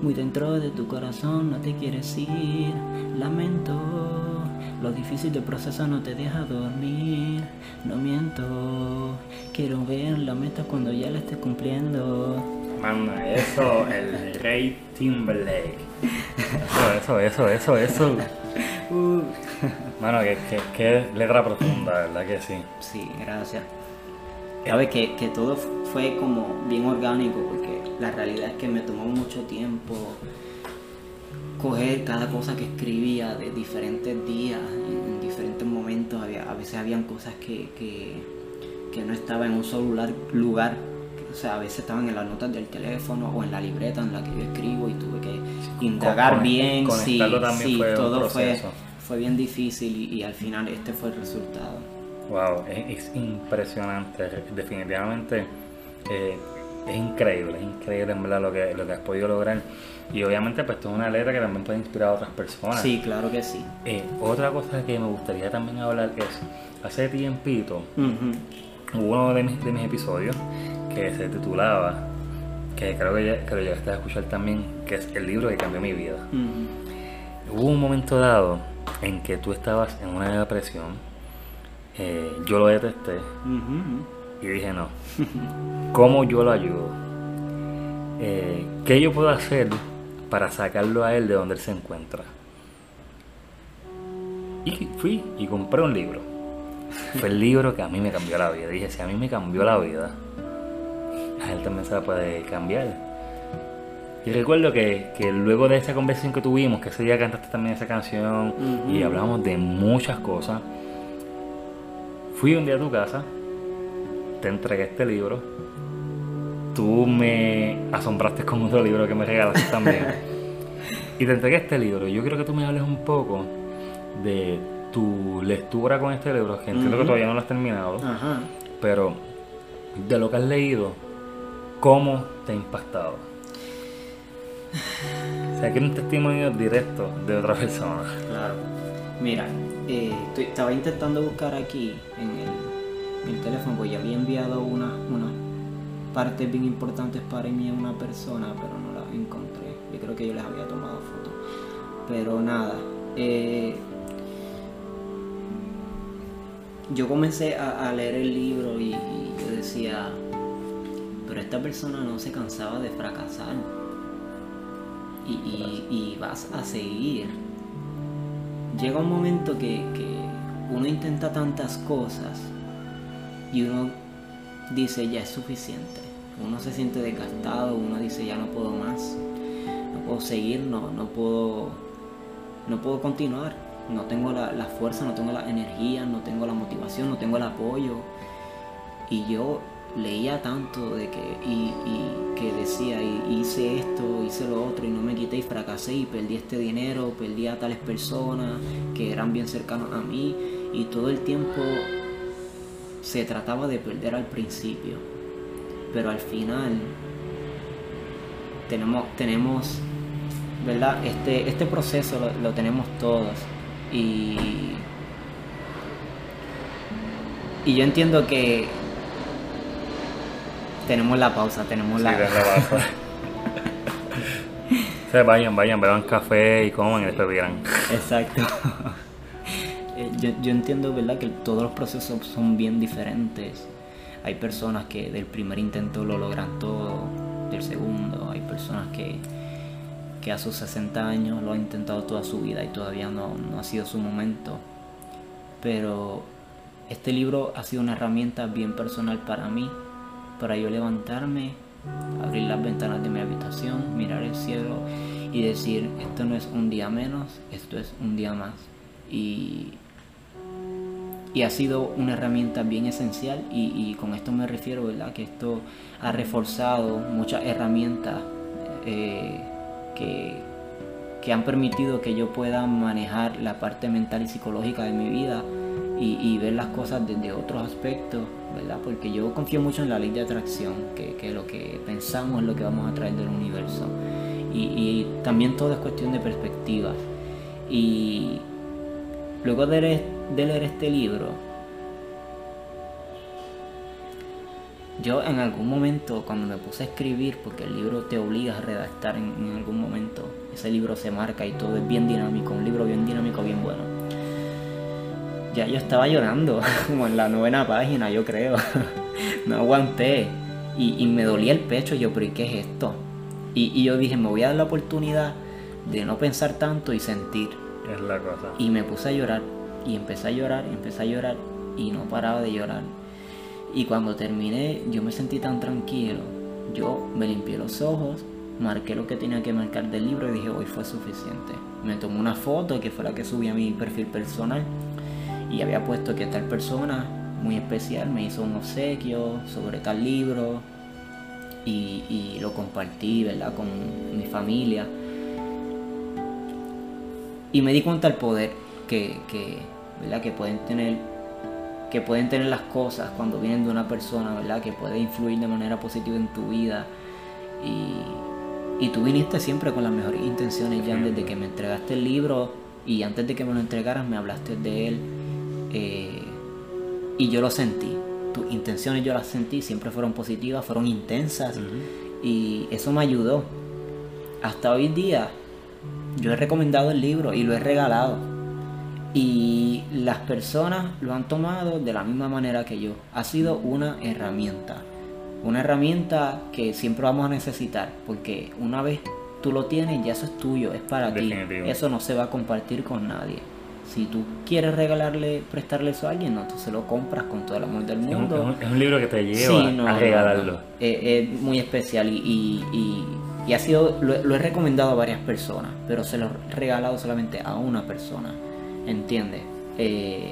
Muy dentro de tu corazón no te quieres ir. Lamento. Lo difícil del proceso no te deja dormir, no miento. Quiero ver la meta cuando ya la estés cumpliendo. Manda, eso, el Rey Timberlake. Eso, eso, eso, eso, eso. Uh, Mano, que, que, que letra profunda, ¿verdad que sí? sí, gracias. Sabes que, que todo fue como bien orgánico porque la realidad es que me tomó mucho tiempo coger cada cosa que escribía de diferentes días, en diferentes momentos. Había, a veces habían cosas que, que, que no estaban en un solo lugar. O sea, a veces estaban en las notas del teléfono o en la libreta en la que yo escribo y tuve que indagar Con- bien. También sí, fue todo fue, fue bien difícil y, y al final este fue el resultado. Wow, es, es impresionante. Definitivamente eh, es increíble, es increíble en verdad lo que, lo que has podido lograr. Y obviamente, pues, esto es una letra que también puede inspirar a otras personas. Sí, claro que sí. Eh, otra cosa que me gustaría también hablar es, hace tiempito, Ujú. hubo uno de mis, de mis episodios que se titulaba, que creo que, ya- que lo llegaste a escuchar también, que es el libro que cambió mi vida. Hubo un momento dado en que tú estabas en una depresión, eh, yo lo detesté Ujú. Y dije no, ¿cómo yo lo ayudo? Eh, ¿Qué yo puedo hacer para sacarlo a él de donde él se encuentra? Y fui y compré un libro. Fue el libro que a mí me cambió la vida. Dije, si a mí me cambió la vida, a él también se la puede cambiar. Y recuerdo que, que luego de esa conversación que tuvimos, que ese día cantaste también esa canción y hablamos de muchas cosas, fui un día a tu casa, te entregué este libro, tú me asombraste con otro libro que me regalaste también. y te entregué este libro. Yo quiero que tú me hables un poco de tu lectura con este libro, que entiendo que todavía no lo has terminado, Ajá. pero de lo que has leído, ¿cómo te ha impactado? O sea, que un testimonio directo de otra persona. Claro. Mira, eh, estaba intentando buscar aquí en el, el teléfono, porque ya había enviado una- unas partes bien importantes para mí a una persona, pero no las encontré. Yo creo que yo les había tomado fotos. Pero nada. eh, yo comencé a, leer el libro y, yo decía, pero esta persona no se cansaba de fracasar. Y, vas a seguir llega un momento que uno intenta tantas cosas y uno dice ya es suficiente. Uno se siente desgastado, uno dice ya no puedo más, no puedo seguir, no, no puedo, no puedo continuar. No tengo la, la fuerza, no tengo la energía, no tengo la motivación, no tengo el apoyo. Y yo leía tanto de que, y, que decía, y hice esto, hice lo otro, y no me quité y fracasé y perdí este dinero, perdí a tales personas que eran bien cercanos a mí, y todo el tiempo se trataba de perder al principio. Pero al final tenemos, tenemos ¿verdad? Este, este proceso lo, tenemos todos y, y yo entiendo que tenemos la pausa, tenemos la... pausa. vayan, vayan, beban café y coman y después Exacto. Yo, yo, entiendo, ¿verdad?, que todos los procesos son bien diferentes. Hay personas que del primer intento lo logran todo, del segundo. Hay personas que, que a sus 60 años lo han intentado toda su vida y todavía no, no ha sido su momento. Pero este libro ha sido una herramienta bien personal para mí, para yo levantarme abrir las ventanas de mi habitación, mirar el cielo y decir, esto no es un día menos, esto es un día más. Y, y ha sido una herramienta bien esencial y, con esto me refiero, ¿verdad? Que esto ha reforzado muchas herramientas eh, que, que han permitido que yo pueda manejar la parte mental y psicológica de mi vida y, ver las cosas desde otros aspectos, ¿verdad? Porque yo confío mucho en la ley de atracción, que, lo que pensamos es lo que vamos a traer del universo. Y, también todo es cuestión de perspectivas. Y luego de leer, este libro, yo en algún momento, cuando me puse a escribir, porque el libro te obliga a redactar en, en, algún momento, ese libro se marca y todo es bien dinámico, un libro bien dinámico, bien bueno ya yo estaba llorando, como en la novena página, yo creo. no aguanté. Y, me dolía el pecho, yo, pero ¿y qué es esto? Y, yo dije, me voy a dar la oportunidad de no pensar tanto y sentir. Es la cosa. Y me puse a llorar. Y empecé a llorar, y empecé a llorar. Y no paraba de llorar. Y cuando terminé, yo me sentí tan tranquilo. Yo me limpié los ojos, marqué lo que tenía que marcar del libro y dije, hoy fue suficiente. Me tomé una foto que fue la que subí a mi perfil personal y había puesto que tal persona muy especial me hizo un obsequio sobre tal libro y, lo compartí, ¿verdad? Con mi familia. Y me di cuenta del poder que, ¿verdad? que pueden tener que pueden tener las cosas cuando vienen de una persona, ¿verdad? Que puede influir de manera positiva en tu vida. Y, y tú viniste siempre con las mejores intenciones, ya desde que me entregaste el libro y antes de que me lo entregaras me hablaste de él eh, y yo lo sentí. Tus intenciones yo las sentí, siempre fueron positivas, fueron intensas. Y eso me ayudó. Hasta hoy día yo he recomendado el libro y lo he regalado. Y las personas lo han tomado de la misma manera que yo. Ha sido una herramienta. Una herramienta que siempre vamos a necesitar. Porque una vez tú lo tienes, ya eso es tuyo, es para ti. Eso no se va a compartir con nadie. Si tú quieres regalarle, prestarle eso a alguien, no, tú se lo compras con todo el amor del mundo. Es un, libro que te lleva a regalarlo. es muy especial y, y, ha sido, lo, he recomendado a varias personas, pero se lo he regalado solamente a una persona, ¿entiendes? Eh,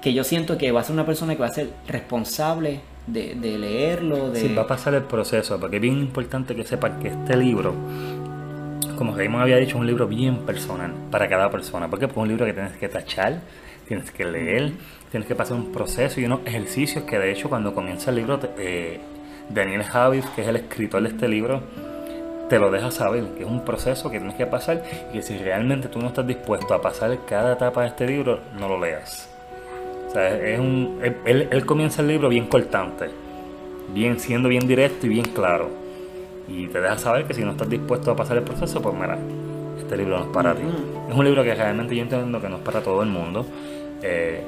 que yo siento que va a ser una persona que va a ser responsable de, de leerlo. De... Sí, va a pasar el proceso, porque es bien importante que sepa que este libro como Raymond había dicho, es un libro bien personal para cada persona. Porque es un libro que tienes que tachar, tienes que leer, tienes que pasar un proceso y unos ejercicios que de hecho cuando comienza el libro, eh, Daniel Javis, que es el escritor de este libro, te lo deja saber, que es un proceso que tienes que pasar y que si realmente tú no estás dispuesto a pasar cada etapa de este libro, no lo leas. O sea, es un, él, él comienza el libro bien cortante, bien, siendo bien directo y bien claro y te deja saber que si no estás dispuesto a pasar el proceso, pues mira, este libro no es para ti. Es un libro que realmente yo entiendo que no es para todo el mundo. Eh,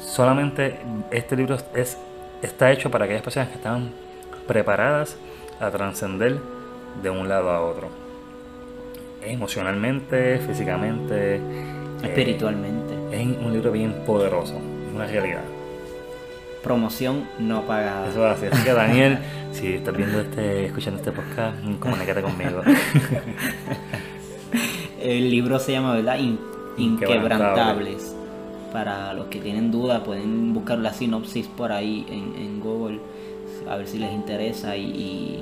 solamente este libro es, está hecho para aquellas personas que están preparadas a trascender de un lado a otro. Emocionalmente, físicamente, eh, espiritualmente. es un libro bien poderoso, una realidad promoción no pagada. Eso es así. Así que Daniel, si estás viendo este, escuchando este podcast, comunícate conmigo. El libro se llama, ¿verdad? Inquebrantables. Para los que tienen dudas, pueden buscar la sinopsis por ahí en, Google, a ver si les interesa y,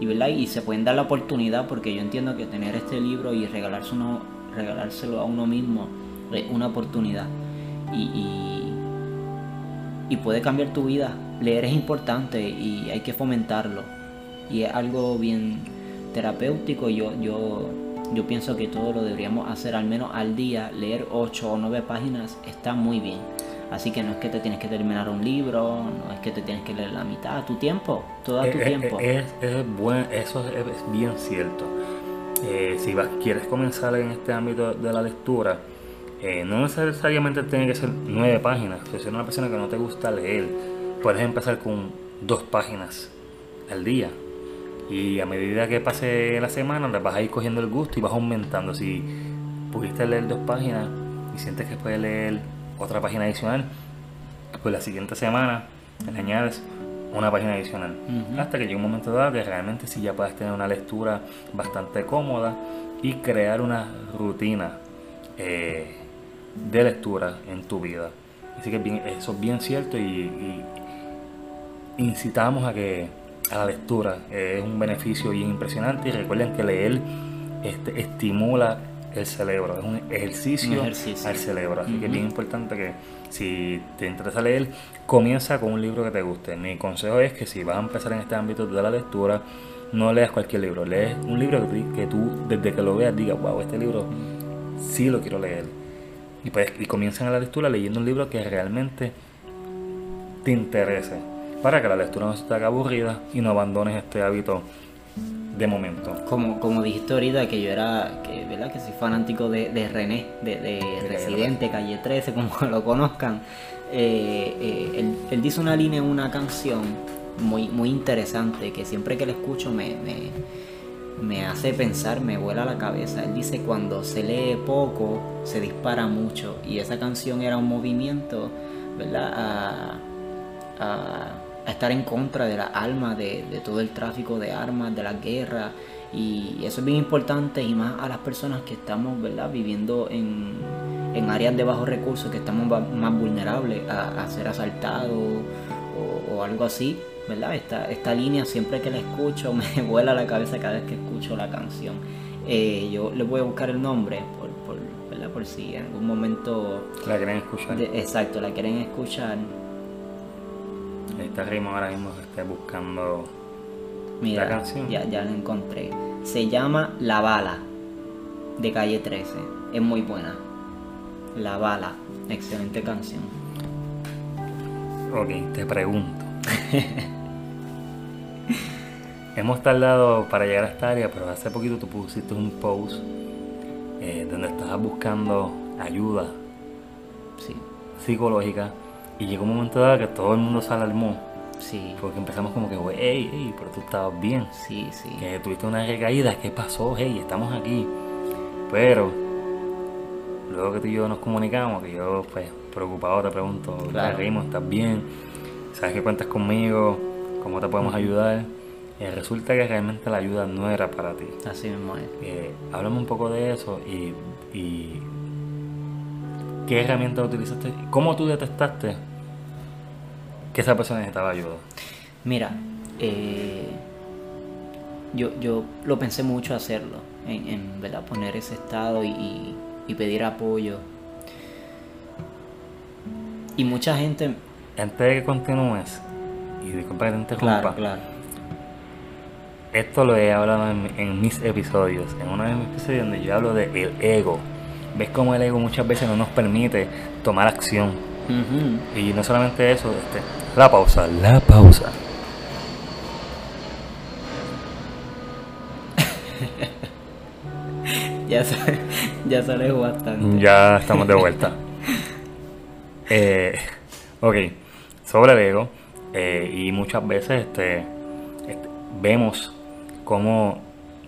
y, ¿verdad? y se pueden dar la oportunidad porque yo entiendo que tener este libro y regalarse regalárselo a uno mismo es una oportunidad. y y puede cambiar tu vida. Leer es importante y hay que fomentarlo. Y es algo bien, terapéutico. Yo, yo, yo pienso que todo lo deberíamos hacer al menos al día. Leer 8 o 9 páginas está muy bien. Así que no es que te tienes que terminar un libro, no es que te tienes que leer la mitad, tu tiempo, todo tu Eh, eh, tiempo. Es, es buen- eso es, es bien cierto. Eh, si vas, quieres comenzar en este ámbito de la lectura, eh, no necesariamente tiene que ser nueve páginas. Si eres una persona que no te gusta leer, puedes empezar con dos páginas al día. Y a medida que pase la semana, le vas a ir cogiendo el gusto y vas aumentando. Si pudiste leer dos páginas y sientes que puedes leer otra página adicional, pues la siguiente semana le añades una página adicional. Hasta que llegue un momento dado que realmente sí ya puedas tener una lectura bastante cómoda y crear una rutina eh, de lectura en tu vida. Así que bien- eso es bien cierto y, y incitamos a que a la lectura eh, es un beneficio bien impresionante y recuerden que leer este, estimula el cerebro, es un ejercicio, Un ejercicio. al cerebro, así que es bien importante que si te interesa leer, comienza con un libro que te guste. Mi consejo es que si vas a empezar en este ámbito de la lectura, no leas cualquier libro, lees un libro que tú, que tú desde que lo veas digas, wow, este libro sí lo quiero leer. Y, pues, y comienzan a la lectura leyendo un libro que realmente te interese, para que la lectura no se te haga aburrida y no abandones este hábito de momento. Como, como dijiste ahorita que yo era, que, ¿verdad? Que soy fanático de, de René, de, de Residente, Calle 13, como lo conozcan. Eh, eh, él, él dice una línea en una canción muy, muy interesante que siempre que la escucho me, me, me hace pensar, me vuela la cabeza. Él dice cuando se lee poco, se dispara mucho. Y esa canción era un movimiento, ¿verdad? A, a- a estar en contra de la alma, de, de todo el tráfico de armas, de la guerra. Y eso es bien importante y más a las personas que estamos, ¿verdad? Viviendo en, en áreas de bajos recursos, que estamos más vulnerables a, a ser asaltados o, o algo así, ¿verdad? Esta, esta línea siempre que la escucho me vuela la cabeza cada vez que escucho la canción. Eh, yo le voy a buscar el nombre por, por, ¿verdad? por si en algún momento... La quieren escuchar. de- exacto, la quieren escuchar. Esta rima ahora mismo se está buscando Mira, La canción. Ya, ya la encontré. Se llama La Bala, de Calle 13. Es muy buena. La Bala, excelente canción. Ok, te pregunto. Hemos tardado para llegar a esta área, pero hace poquito tú pusiste un post eh, donde estabas buscando ayuda Sí, psicológica y llegó un momento dado que todo el mundo se alarmó sí, porque empezamos como que, "Güey, hey, hey, pero tú estabas bien, sí, sí. que tuviste una recaída, ¿qué pasó? Hey, estamos aquí. Pero luego que tú y yo nos comunicamos, que yo pues preocupado te pregunto, Claro. Rimo, ¿estás bien? ¿Sabes que cuentas conmigo? ¿Cómo te podemos ayudar? Eh, resulta que realmente la ayuda no era para ti. Así mismo es. Eh, háblame un poco de eso y, y qué herramientas utilizaste, cómo tú detectaste que esa persona necesitaba ayuda. Mira, eh, yo, yo lo pensé mucho hacerlo, en, en, ¿verdad? poner ese estado y, pedir apoyo. Y mucha gente, Antes de que continúes, y disculpa que te interrumpa, claro, claro, esto lo he hablado en, en mis episodios, en uno de mis episodios donde yo hablo de el ego. ¿Ves cómo el ego muchas veces no nos permite tomar acción? Y no solamente eso, este, la pausa, la pausa. ya, se, ya se alejó bastante. Ya estamos de vuelta. Eh, ok, sobre el ego, eh, y muchas veces este, este, vemos cómo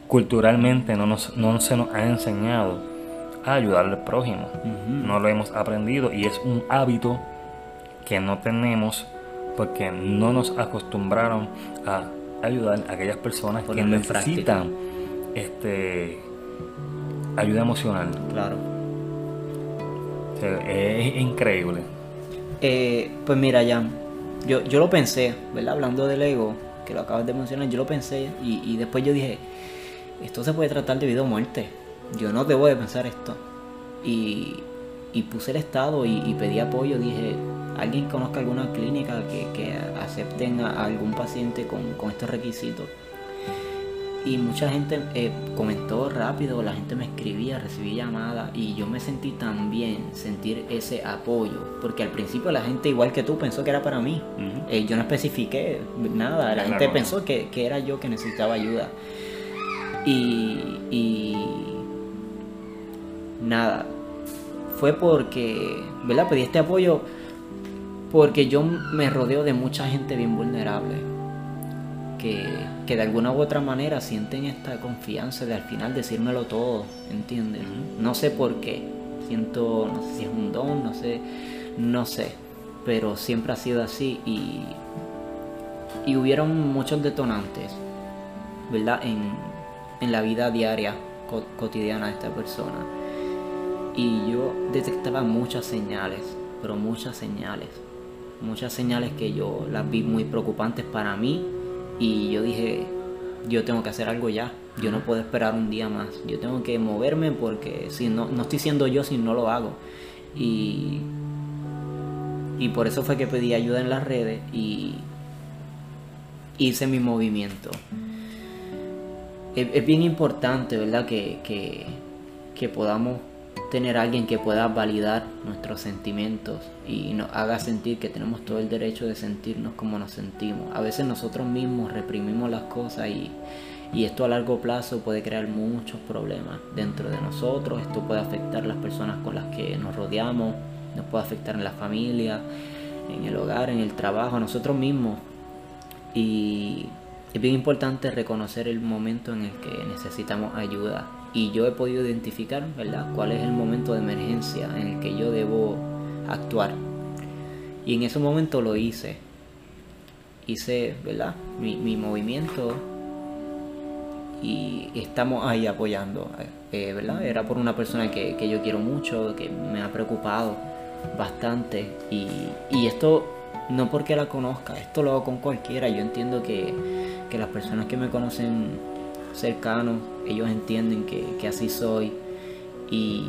culturalmente no, nos, no se nos ha enseñado a ayudar al prójimo. No lo hemos aprendido y es un hábito que no tenemos porque no nos acostumbraron a ayudar a aquellas personas que Ponerlo necesitan este, ayuda emocional. Claro. O sea, es increíble. Eh, pues mira, Jan, yo, yo lo pensé, ¿verdad? Hablando del ego, que lo acabas de mencionar, yo lo pensé y, y después yo dije, esto se puede tratar de vida o muerte. Yo no debo de pensar esto. Y, y puse el estado y, y pedí apoyo. Dije, alguien conozca alguna clínica que, que acepten a, algún paciente con, con estos requisitos. y mucha gente eh, comentó rápido, la gente me escribía, recibí llamadas y yo me sentí tan bien sentir ese apoyo, porque al principio la gente igual que tú pensó que era para mí, eh, yo no especifiqué nada, la gente pensó que, que, era yo que necesitaba ayuda y, y nada, fue porque, ¿verdad? Pedí este apoyo porque yo me rodeo de mucha gente bien vulnerable que, de alguna u otra manera sienten esta confianza de al final decírmelo todo, ¿entiendes? No sé por qué, siento, no sé si es un don, no sé, no sé, pero siempre ha sido así y, y hubieron muchos detonantes, ¿verdad? En, la vida diaria, cotidiana de esta persona. Y yo detectaba muchas señales, pero muchas señales. Muchas señales que yo las vi muy preocupantes para mí y yo dije, yo tengo que hacer algo ya. Yo no puedo esperar un día más. Yo tengo que moverme porque si no, no estoy siendo yo si no lo hago. Y, y por eso fue que pedí ayuda en las redes y hice mi movimiento. Es, bien importante, ¿verdad? Que, que, que podamos tener alguien que pueda validar nuestros sentimientos y nos haga sentir que tenemos todo el derecho de sentirnos como nos sentimos. A veces nosotros mismos reprimimos las cosas y, esto a largo plazo puede crear muchos problemas dentro de nosotros. Esto puede afectar a las personas con las que nos rodeamos, nos puede afectar en la familia, en el hogar, en el trabajo, a nosotros mismos. Y es bien importante reconocer el momento en el que necesitamos ayuda y yo he podido identificar, ¿verdad?, cuál es el momento de emergencia en el que yo debo actuar. Y en ese momento lo hice. Hice, ¿verdad?, mi, movimiento y estamos ahí apoyando, eh, ¿verdad? Era por una persona que, yo quiero mucho, que me ha preocupado bastante y, y esto no porque la conozca, esto lo hago con cualquiera. Yo entiendo que, que las personas que me conocen cercanos, ellos entienden que, así soy y,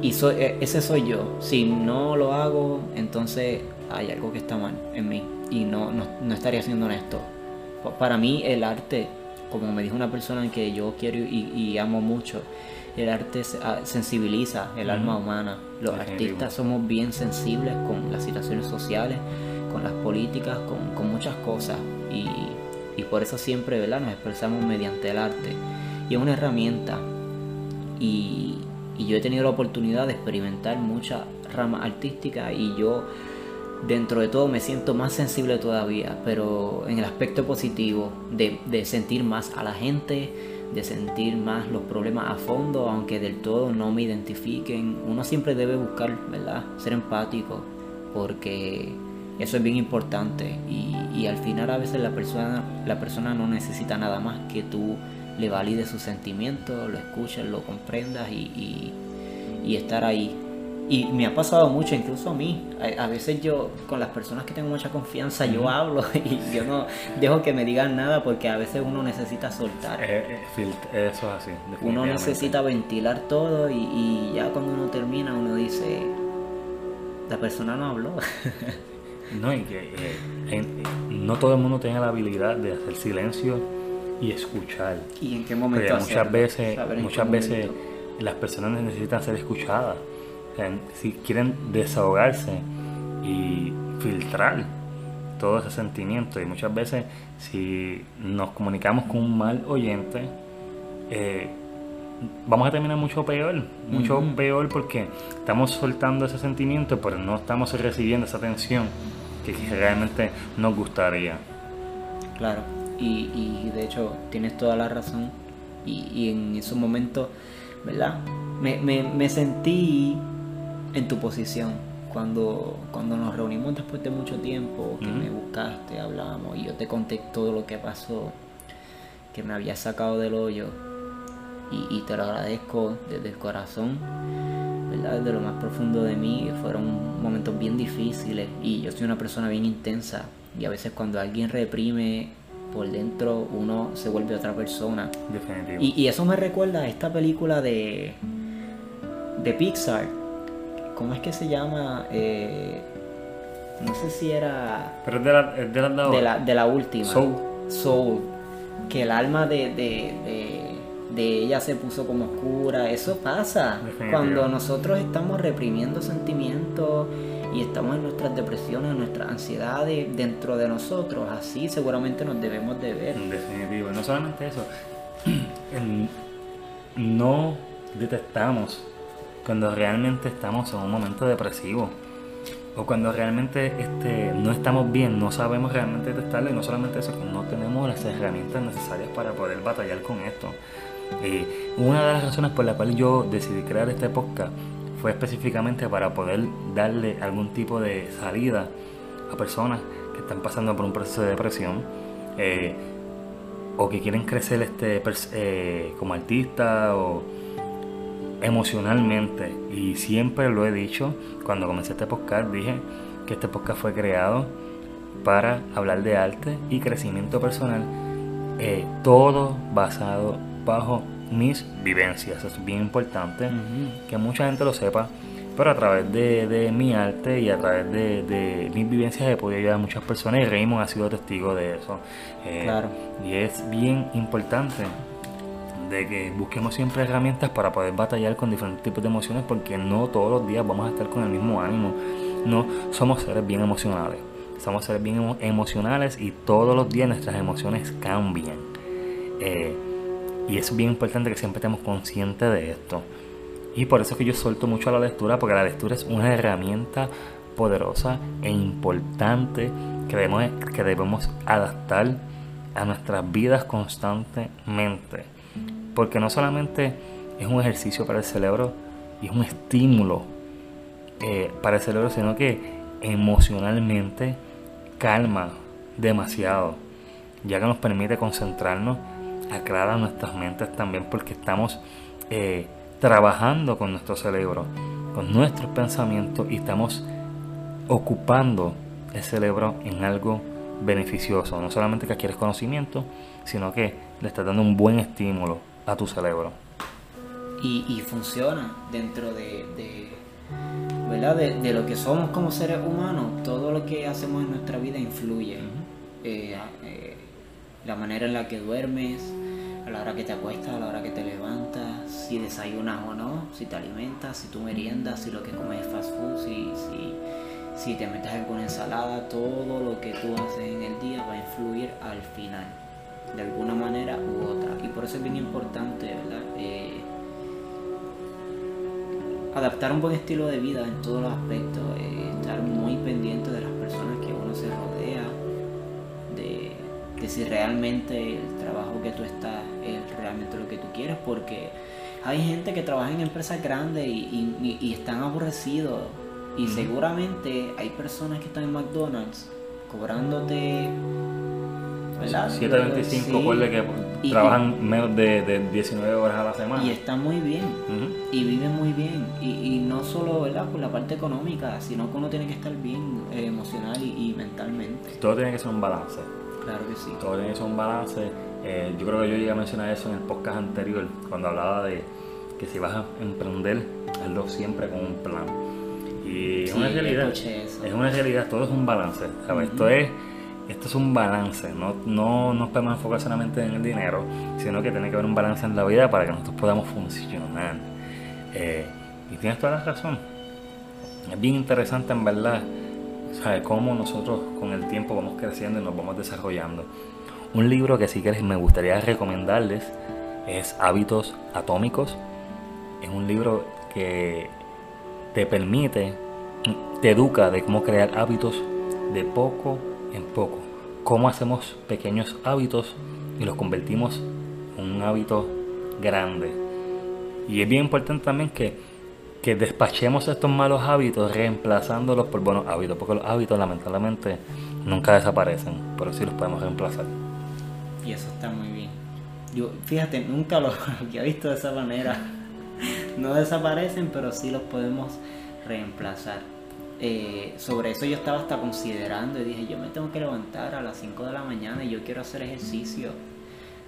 y soy, e, ese soy yo. Si no lo hago, entonces hay algo que está mal en mí y no, no, estaría siendo honesto. Para mí el arte, como me dijo una persona que yo quiero y, amo mucho, el arte ah, sensibiliza el alma humana. Los artistas somos bien sensibles con las situaciones sociales, con las políticas, con, con muchas cosas. Y y por eso siempre ¿verdad? nos expresamos mediante el arte. Y es una herramienta. Y, yo he tenido la oportunidad de experimentar muchas ramas artísticas y yo dentro de todo me siento más sensible todavía, pero en el aspecto positivo de, de sentir más a la gente, de sentir más los problemas a fondo, aunque del todo no me identifiquen. Uno siempre debe buscar, ¿verdad? Ser empático, porque eso es bien importante y, al final a veces la persona, la persona no necesita nada más que tú le valides sus sentimientos, lo escuches, lo comprendas y, estar ahí. Y me ha pasado mucho, incluso a mí. A, veces yo, con las personas que tengo mucha confianza, yo hablo y yo no dejo que me digan nada porque a veces uno necesita soltar. Eh, eh, eso es así. Uno necesita ventilar todo y, y ya cuando uno termina uno dice, la persona no habló. No, y que eh, no todo el mundo tiene la habilidad de hacer silencio y escuchar. ¿Y en qué momento? muchas veces, muchas veces las personas necesitan ser escuchadas. si quieren desahogarse y filtrar todo ese sentimiento. Y muchas veces si nos comunicamos con un mal oyente, eh, vamos a terminar mucho peor, mucho peor porque estamos soltando ese sentimiento, pero no estamos recibiendo esa atención que realmente nos gustaría. Claro, y, de hecho tienes toda la razón y, en esos momentos, ¿verdad? Me, sentí en tu posición cuando, cuando nos reunimos después de mucho tiempo, que me buscaste, hablábamos y yo te conté todo lo que pasó, que me había sacado del hoyo y, te lo agradezco desde el corazón, ¿verdad? Desde lo más profundo de mí. Fueron momentos bien difíciles y yo soy una persona bien intensa y a veces cuando alguien reprime por dentro uno se vuelve otra persona. Definitivo. Y, eso me recuerda a esta película de, de Pixar. ¿Cómo es que se llama? Eh, no sé si era... Pero es de la, de la, de la, última. Soul. Soul que el alma de, de, de, ella se puso como oscura. Eso pasa cuando nosotros estamos reprimiendo sentimientos y estamos en nuestras depresiones, en nuestras ansiedades dentro de nosotros. Así seguramente nos debemos de ver. Definitivo. No solamente eso. no detectamos cuando realmente estamos en un momento depresivo o cuando realmente este, no estamos bien, no sabemos realmente detectarlo y no solamente eso, que no tenemos las herramientas necesarias para poder batallar con esto. Una de las razones por la cual yo decidí crear este podcast fue específicamente para poder darle algún tipo de salida a personas que están pasando por un proceso de depresión eh, o que quieren crecer este, eh, como artista o emocionalmente. Y siempre lo he dicho, cuando comencé este podcast dije que este podcast fue creado para hablar de arte y crecimiento personal, eh, todo basado bajo mis vivencias. es bien importante que mucha gente lo sepa, pero a través de, mi arte y a través de, mis vivencias he podido ayudar a muchas personas y Raymond ha sido testigo de eso. Eh, claro. Y es bien importante de que busquemos siempre herramientas para poder batallar con diferentes tipos de emociones porque no todos los días vamos a estar con el mismo ánimo. No somos seres bien emocionales. Somos seres bien emocionales y todos los días nuestras emociones cambian. Eh, y es bien importante que siempre estemos conscientes de esto. Y por eso es que yo suelto mucho a la lectura, porque la lectura es una herramienta poderosa e importante que debemos, que debemos adaptar a nuestras vidas constantemente. Porque no solamente es un ejercicio para el cerebro y es un estímulo eh, para el cerebro, sino que emocionalmente calma demasiado, ya que nos permite concentrarnos, aclarar nuestras mentes también, porque estamos eh, trabajando con nuestro cerebro, con nuestros pensamientos y estamos ocupando el cerebro en algo beneficioso. No solamente que adquieres conocimiento, sino que le estás dando un buen estímulo a tu cerebro. Y, funciona dentro de, ¿verdad? De, lo que somos como seres humanos. Todo lo que hacemos en nuestra vida influye. Eh, eh, la manera en la que duermes, a la hora que te acuestas, a la hora que te levantas, si desayunas o no, si te alimentas, si tú meriendas, si lo que comes es fast food, si, si, si te metes alguna ensalada, todo lo que tú haces en el día va a influir al final, de alguna manera u otra. Y por eso es bien importante, ¿verdad? Eh, adaptar un buen estilo de vida en todos los aspectos, eh, estar muy pendiente de las personas de, de si realmente el trabajo que tú estás es realmente lo que tú quieres, porque hay gente que trabaja en empresas grandes y, están aborrecidos. Y seguramente hay personas que están en McDonald's cobrándote. ¿verdad? 7.25, que trabajan menos de, 19 horas a la semana. Y están muy bien. Y viven muy bien. Y, no solo ¿verdad? por la parte económica, sino que uno tiene que estar bien eh, emocional y, mentalmente. Todo tiene que ser un balance. Claro que sí. Todo tiene que ser un balance eh, yo creo que yo llegué a mencionar eso en el podcast anterior, cuando hablaba de que si vas a emprender, hazlo siempre con un plan. Y es una realidad. Es una realidad, todo es un balance. Esto es esto es un balance, no, no nos podemos enfocar solamente en el dinero, sino que tiene que haber un balance en la vida para que nosotros podamos funcionar. Eh, y tienes toda la razón. Es bien interesante en verdad, saber cómo nosotros con el tiempo vamos creciendo y nos vamos desarrollando. Un libro que sí que me gustaría recomendarles es Hábitos Atómicos. Es un libro que te permite, te educa de cómo crear hábitos de poco en poco. Cómo hacemos pequeños hábitos y los convertimos en un hábito grande. Y es bien importante también que, que despachemos estos malos hábitos reemplazándolos por buenos hábitos, porque los hábitos lamentablemente nunca desaparecen, pero sí los podemos reemplazar y eso está muy bien. Yo, fíjate, nunca lo había visto de esa manera. No desaparecen, pero sí los podemos reemplazar. Eh, sobre eso yo estaba hasta considerando y dije, yo me tengo que levantar a las 5 de la mañana y yo quiero hacer ejercicio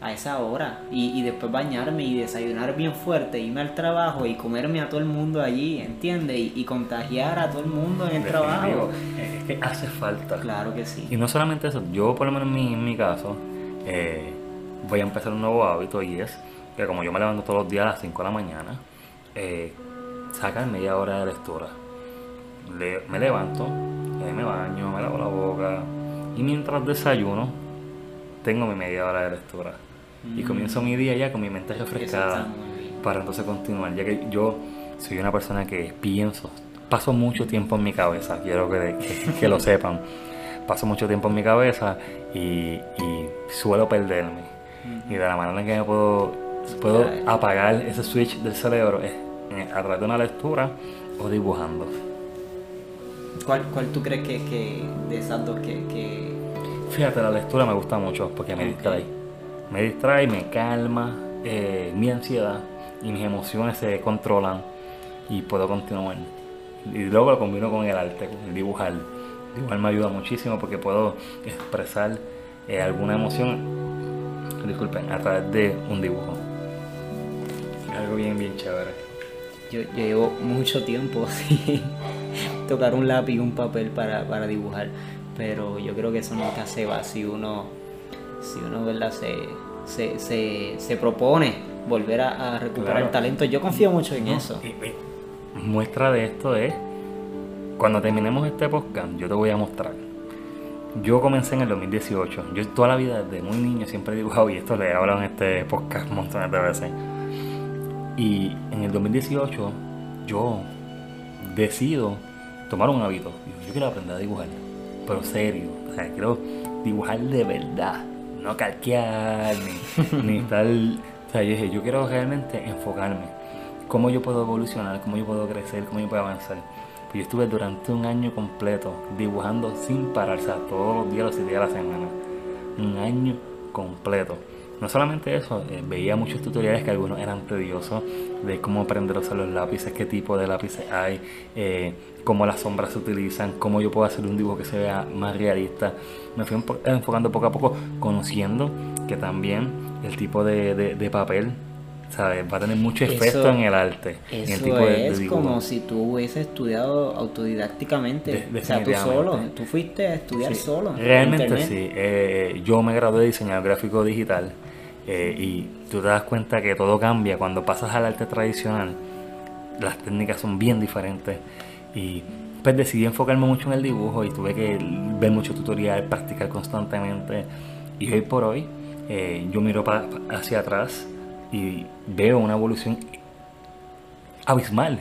a esa hora y, después bañarme y desayunar bien fuerte, irme al trabajo y comerme a todo el mundo allí, ¿entiendes? Y, contagiar a todo el mundo en el trabajo. Es que hace falta. Claro que sí. Y no solamente eso, yo por lo menos en mi caso, eh, voy a empezar un nuevo hábito y es que como yo me levanto todos los días a las 5 de la mañana, eh, sacan media hora de lectura. me levanto, eh, me baño, me lavo la boca y mientras desayuno tengo mi media hora de lectura. Y comienzo mi día ya con mi mente refrescada para entonces continuar, ya que yo soy una persona que pienso, paso mucho tiempo en mi cabeza, quiero que, que, lo sepan, paso mucho tiempo en mi cabeza y, suelo perderme. Y de la manera en que me puedo, puedo apagar ese switch del cerebro es a través de una lectura o dibujando. ¿Cuál, cuál tú crees que, que de esas dos que, Fíjate, la lectura me gusta mucho porque me distrae. Me distrae, me calma eh, mi ansiedad y mis emociones se controlan y puedo continuar. Y luego lo combino con el arte, con el dibujar. Dibujar me ayuda muchísimo porque puedo expresar eh, alguna emoción, disculpen, a través de un dibujo. Algo bien, bien chévere. Yo, llevo mucho tiempo tocar un lápiz y un papel para, para, dibujar, pero yo creo que eso nunca se va si uno, si uno ¿verdad? Se, se, se, se propone volver a, recuperar el talento. Yo confío mucho en eso muestra de esto es, cuando terminemos este podcast, yo te voy a mostrar. Yo comencé en el 2018. Yo toda la vida, desde muy niño, siempre he dibujado, y esto le he hablado en este podcast montones de veces. Y en el 2018, yo decido tomar un hábito. Yo quiero aprender a dibujar, pero serio. O sea, quiero dibujar de verdad, no calquear, ni, tal. O sea, yo dije, yo quiero realmente enfocarme cómo yo puedo evolucionar, cómo yo puedo crecer, cómo yo puedo avanzar. Pues yo estuve durante un año completo dibujando sin parar, o sea, todos los días, los siete días de la semana. Un año completo. No solamente eso, eh, veía muchos tutoriales que algunos eran tediosos de cómo aprender a usar los lápices, qué tipo de lápices hay, eh, cómo las sombras se utilizan, cómo yo puedo hacer un dibujo que se vea más realista. Me fui enfocando poco a poco, conociendo que también el tipo de papel Va a tener mucho efecto en el arte. Eso el tipo es como si tú hubieses estudiado autodidácticamente. o sea, tú solo, tú fuiste a estudiar solo. Realmente sí. Eh, yo me gradué de diseñador gráfico digital eh, y tú te das cuenta que todo cambia cuando pasas al arte tradicional. Las técnicas son bien diferentes y pues decidí enfocarme mucho en el dibujo y tuve que ver mucho tutorial, practicar constantemente y hoy por hoy eh, yo miro hacia atrás y veo una evolución abismal.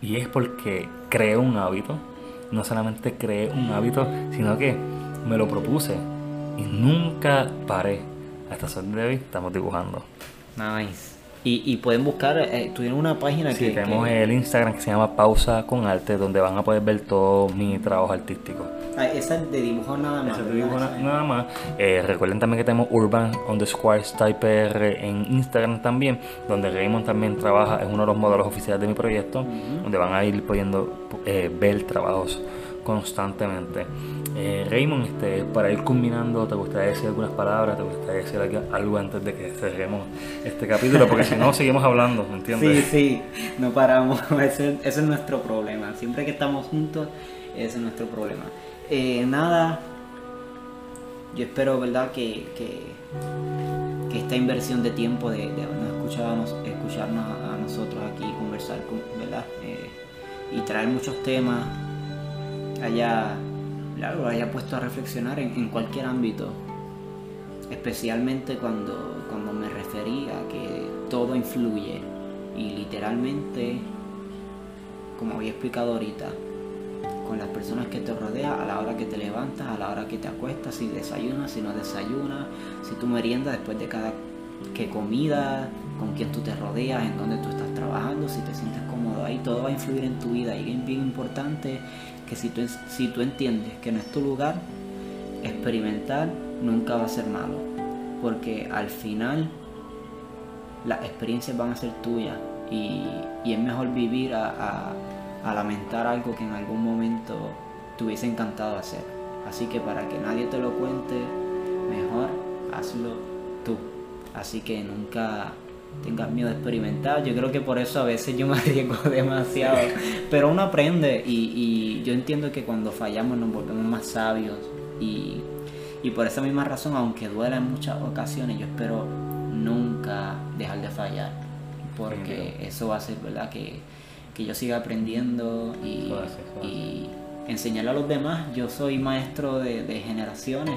Y es porque creé un hábito, no solamente creé un hábito, sino que me lo propuse y nunca paré. Hasta sol de hoy estamos dibujando. Nice. Y, pueden buscar, eh, tuvieron una página sí, que... tenemos el Instagram que se llama Pausa con Arte, donde van a poder ver todo mi trabajo artístico. Ah, esa es de dibujo nada más. Esa de dibujo nada más. Eh, recuerden también que tenemos Urban underscore Style en Instagram también, donde Raymond también trabaja, es uno de los modelos oficiales de mi proyecto, donde van a ir pudiendo eh, ver trabajos constantemente. Eh, Raymond, este, para ir culminando, ¿te gustaría decir algunas palabras? ¿Te gustaría decir algo antes de que cerremos este capítulo? Porque si no, seguimos hablando, ¿me entiendes? Sí, sí, no paramos. Ese, ese, es nuestro problema. Siempre que estamos juntos, ese es nuestro problema. Eh, nada, yo espero, ¿verdad?, que, que, esta inversión de tiempo de, de escucharnos, escucharnos a, nosotros aquí, conversar, con, ¿verdad?, eh, y traer muchos temas haya, lo haya puesto a reflexionar en, cualquier ámbito, especialmente cuando, cuando me refería a que todo influye. Y literalmente, como había explicado ahorita, con las personas que te rodean, a la hora que te levantas, a la hora que te acuestas, si desayunas, si no desayunas, si tú meriendas después de cada comida, con quién tú te rodeas, en dónde tú estás trabajando, si te sientes cómodo ahí, todo va a influir en tu vida. Y es bien importante que si tú, si tú entiendes que no es tu lugar, experimentar nunca va a ser malo, porque al final las experiencias van a ser tuyas y, es mejor vivir a, a, lamentar algo que en algún momento te hubiese encantado hacer. Así que para que nadie te lo cuente, mejor hazlo tú. Así que nunca tengas miedo de experimentar. Yo creo que por eso a veces yo me arriesgo demasiado. Pero uno aprende y, yo entiendo que cuando fallamos nos volvemos más sabios y, Y por esa misma razón, aunque duela en muchas ocasiones, yo espero nunca dejar de fallar. Porque eso va a hacer, ¿verdad? Que, que yo siga aprendiendo y, y enseñarle a los demás. Yo soy maestro de, de generaciones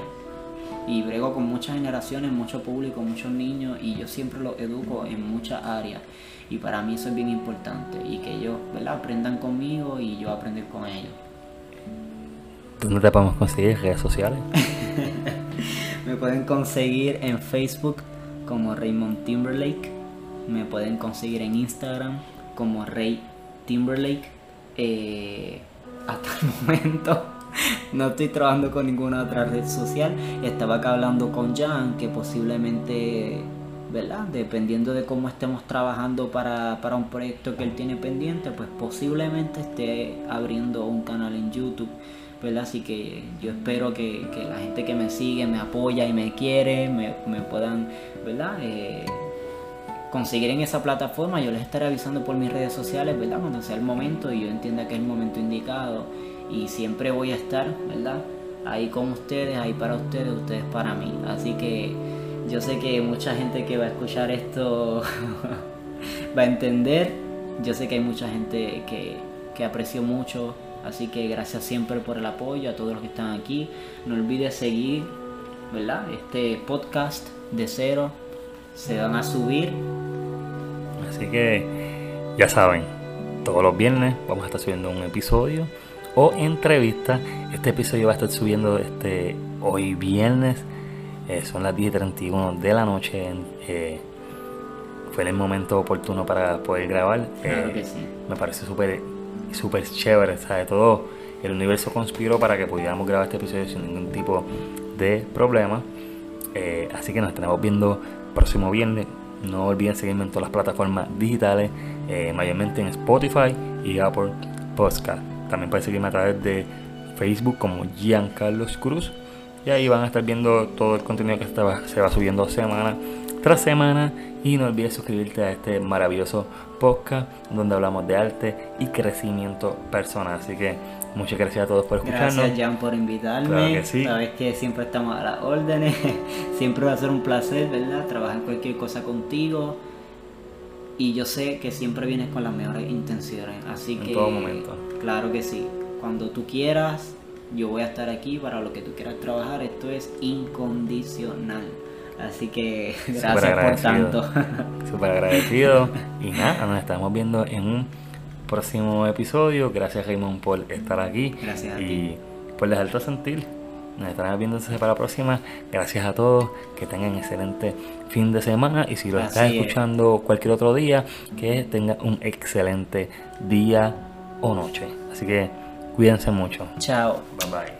y brego con muchas generaciones, mucho público, muchos niños y yo siempre los educo en muchas áreas y para mí eso es bien importante y que ellos ¿verdad? aprendan conmigo y yo aprender con ellos. ¿Dónde te podemos conseguir redes sociales? me pueden conseguir en Facebook como Raymond Timberlake, me pueden conseguir en Instagram como Ray Timberlake. Eh, hasta el momento no estoy trabajando con ninguna otra red social. Estaba acá hablando con Jan que posiblemente, ¿verdad? Dependiendo de cómo estemos trabajando para, un proyecto que él tiene pendiente, pues posiblemente esté abriendo un canal en YouTube. ¿verdad? Así que yo espero que, la gente que me sigue, me apoya y me quiere, me, puedan, ¿verdad? Eh, conseguir en esa plataforma. Yo les estaré avisando por mis redes sociales, ¿verdad? Cuando sea el momento y yo entienda que es el momento indicado y siempre voy a estar, ¿verdad? Ahí con ustedes, ahí para ustedes, ustedes para mí. Así que yo sé que mucha gente que va a escuchar esto va a entender. Yo sé que hay mucha gente que, que aprecio mucho. Así que gracias siempre por el apoyo a todos los que están aquí. No olvides seguir, ¿verdad? Este podcast de cero. Se van a subir. Así que ya saben, todos los viernes vamos a estar subiendo un episodio o entrevista. Este episodio va a estar subiendo este hoy viernes. Eh, son las 10.31 de la noche. Eh, fue el momento oportuno para poder grabar. Eh, me parece súper súper chévere. de Todo el universo conspiró para que pudiéramos grabar este episodio sin ningún tipo de problema. así que nos estaremos viendo próximo viernes. No olviden seguirme en todas las plataformas digitales, mayormente en Spotify y Apple Podcast. También pueden seguirme a través de Facebook como Giancarlos Cruz. Y ahí van a estar viendo todo el contenido que se va subiendo semana tras semana. Y no olvides suscribirte a este maravilloso podcast donde hablamos de arte y crecimiento personal. Así que muchas gracias a todos por escucharnos. Gracias Jan por invitarme. Sabes que siempre estamos a las órdenes. siempre va a ser un placer, ¿verdad? Trabajar cualquier cosa contigo. Y yo sé que siempre vienes con las mejores intenciones. Así en que... todo momento Claro que sí. Cuando tú quieras, yo voy a estar aquí para lo que tú quieras trabajar. Esto es incondicional. Así que gracias por tanto. Súper agradecido. Y nada, nos estamos viendo en un próximo episodio. Gracias Raymond por estar aquí. Gracias. y por dejarte sentir. Nos estaremos viendo para la próxima. Gracias a todos. Que tengan excelente fin de semana. Y si lo estás escuchando cualquier otro día, que tengan un excelente día o noche. Así que cuídense mucho. Chao. Bye bye.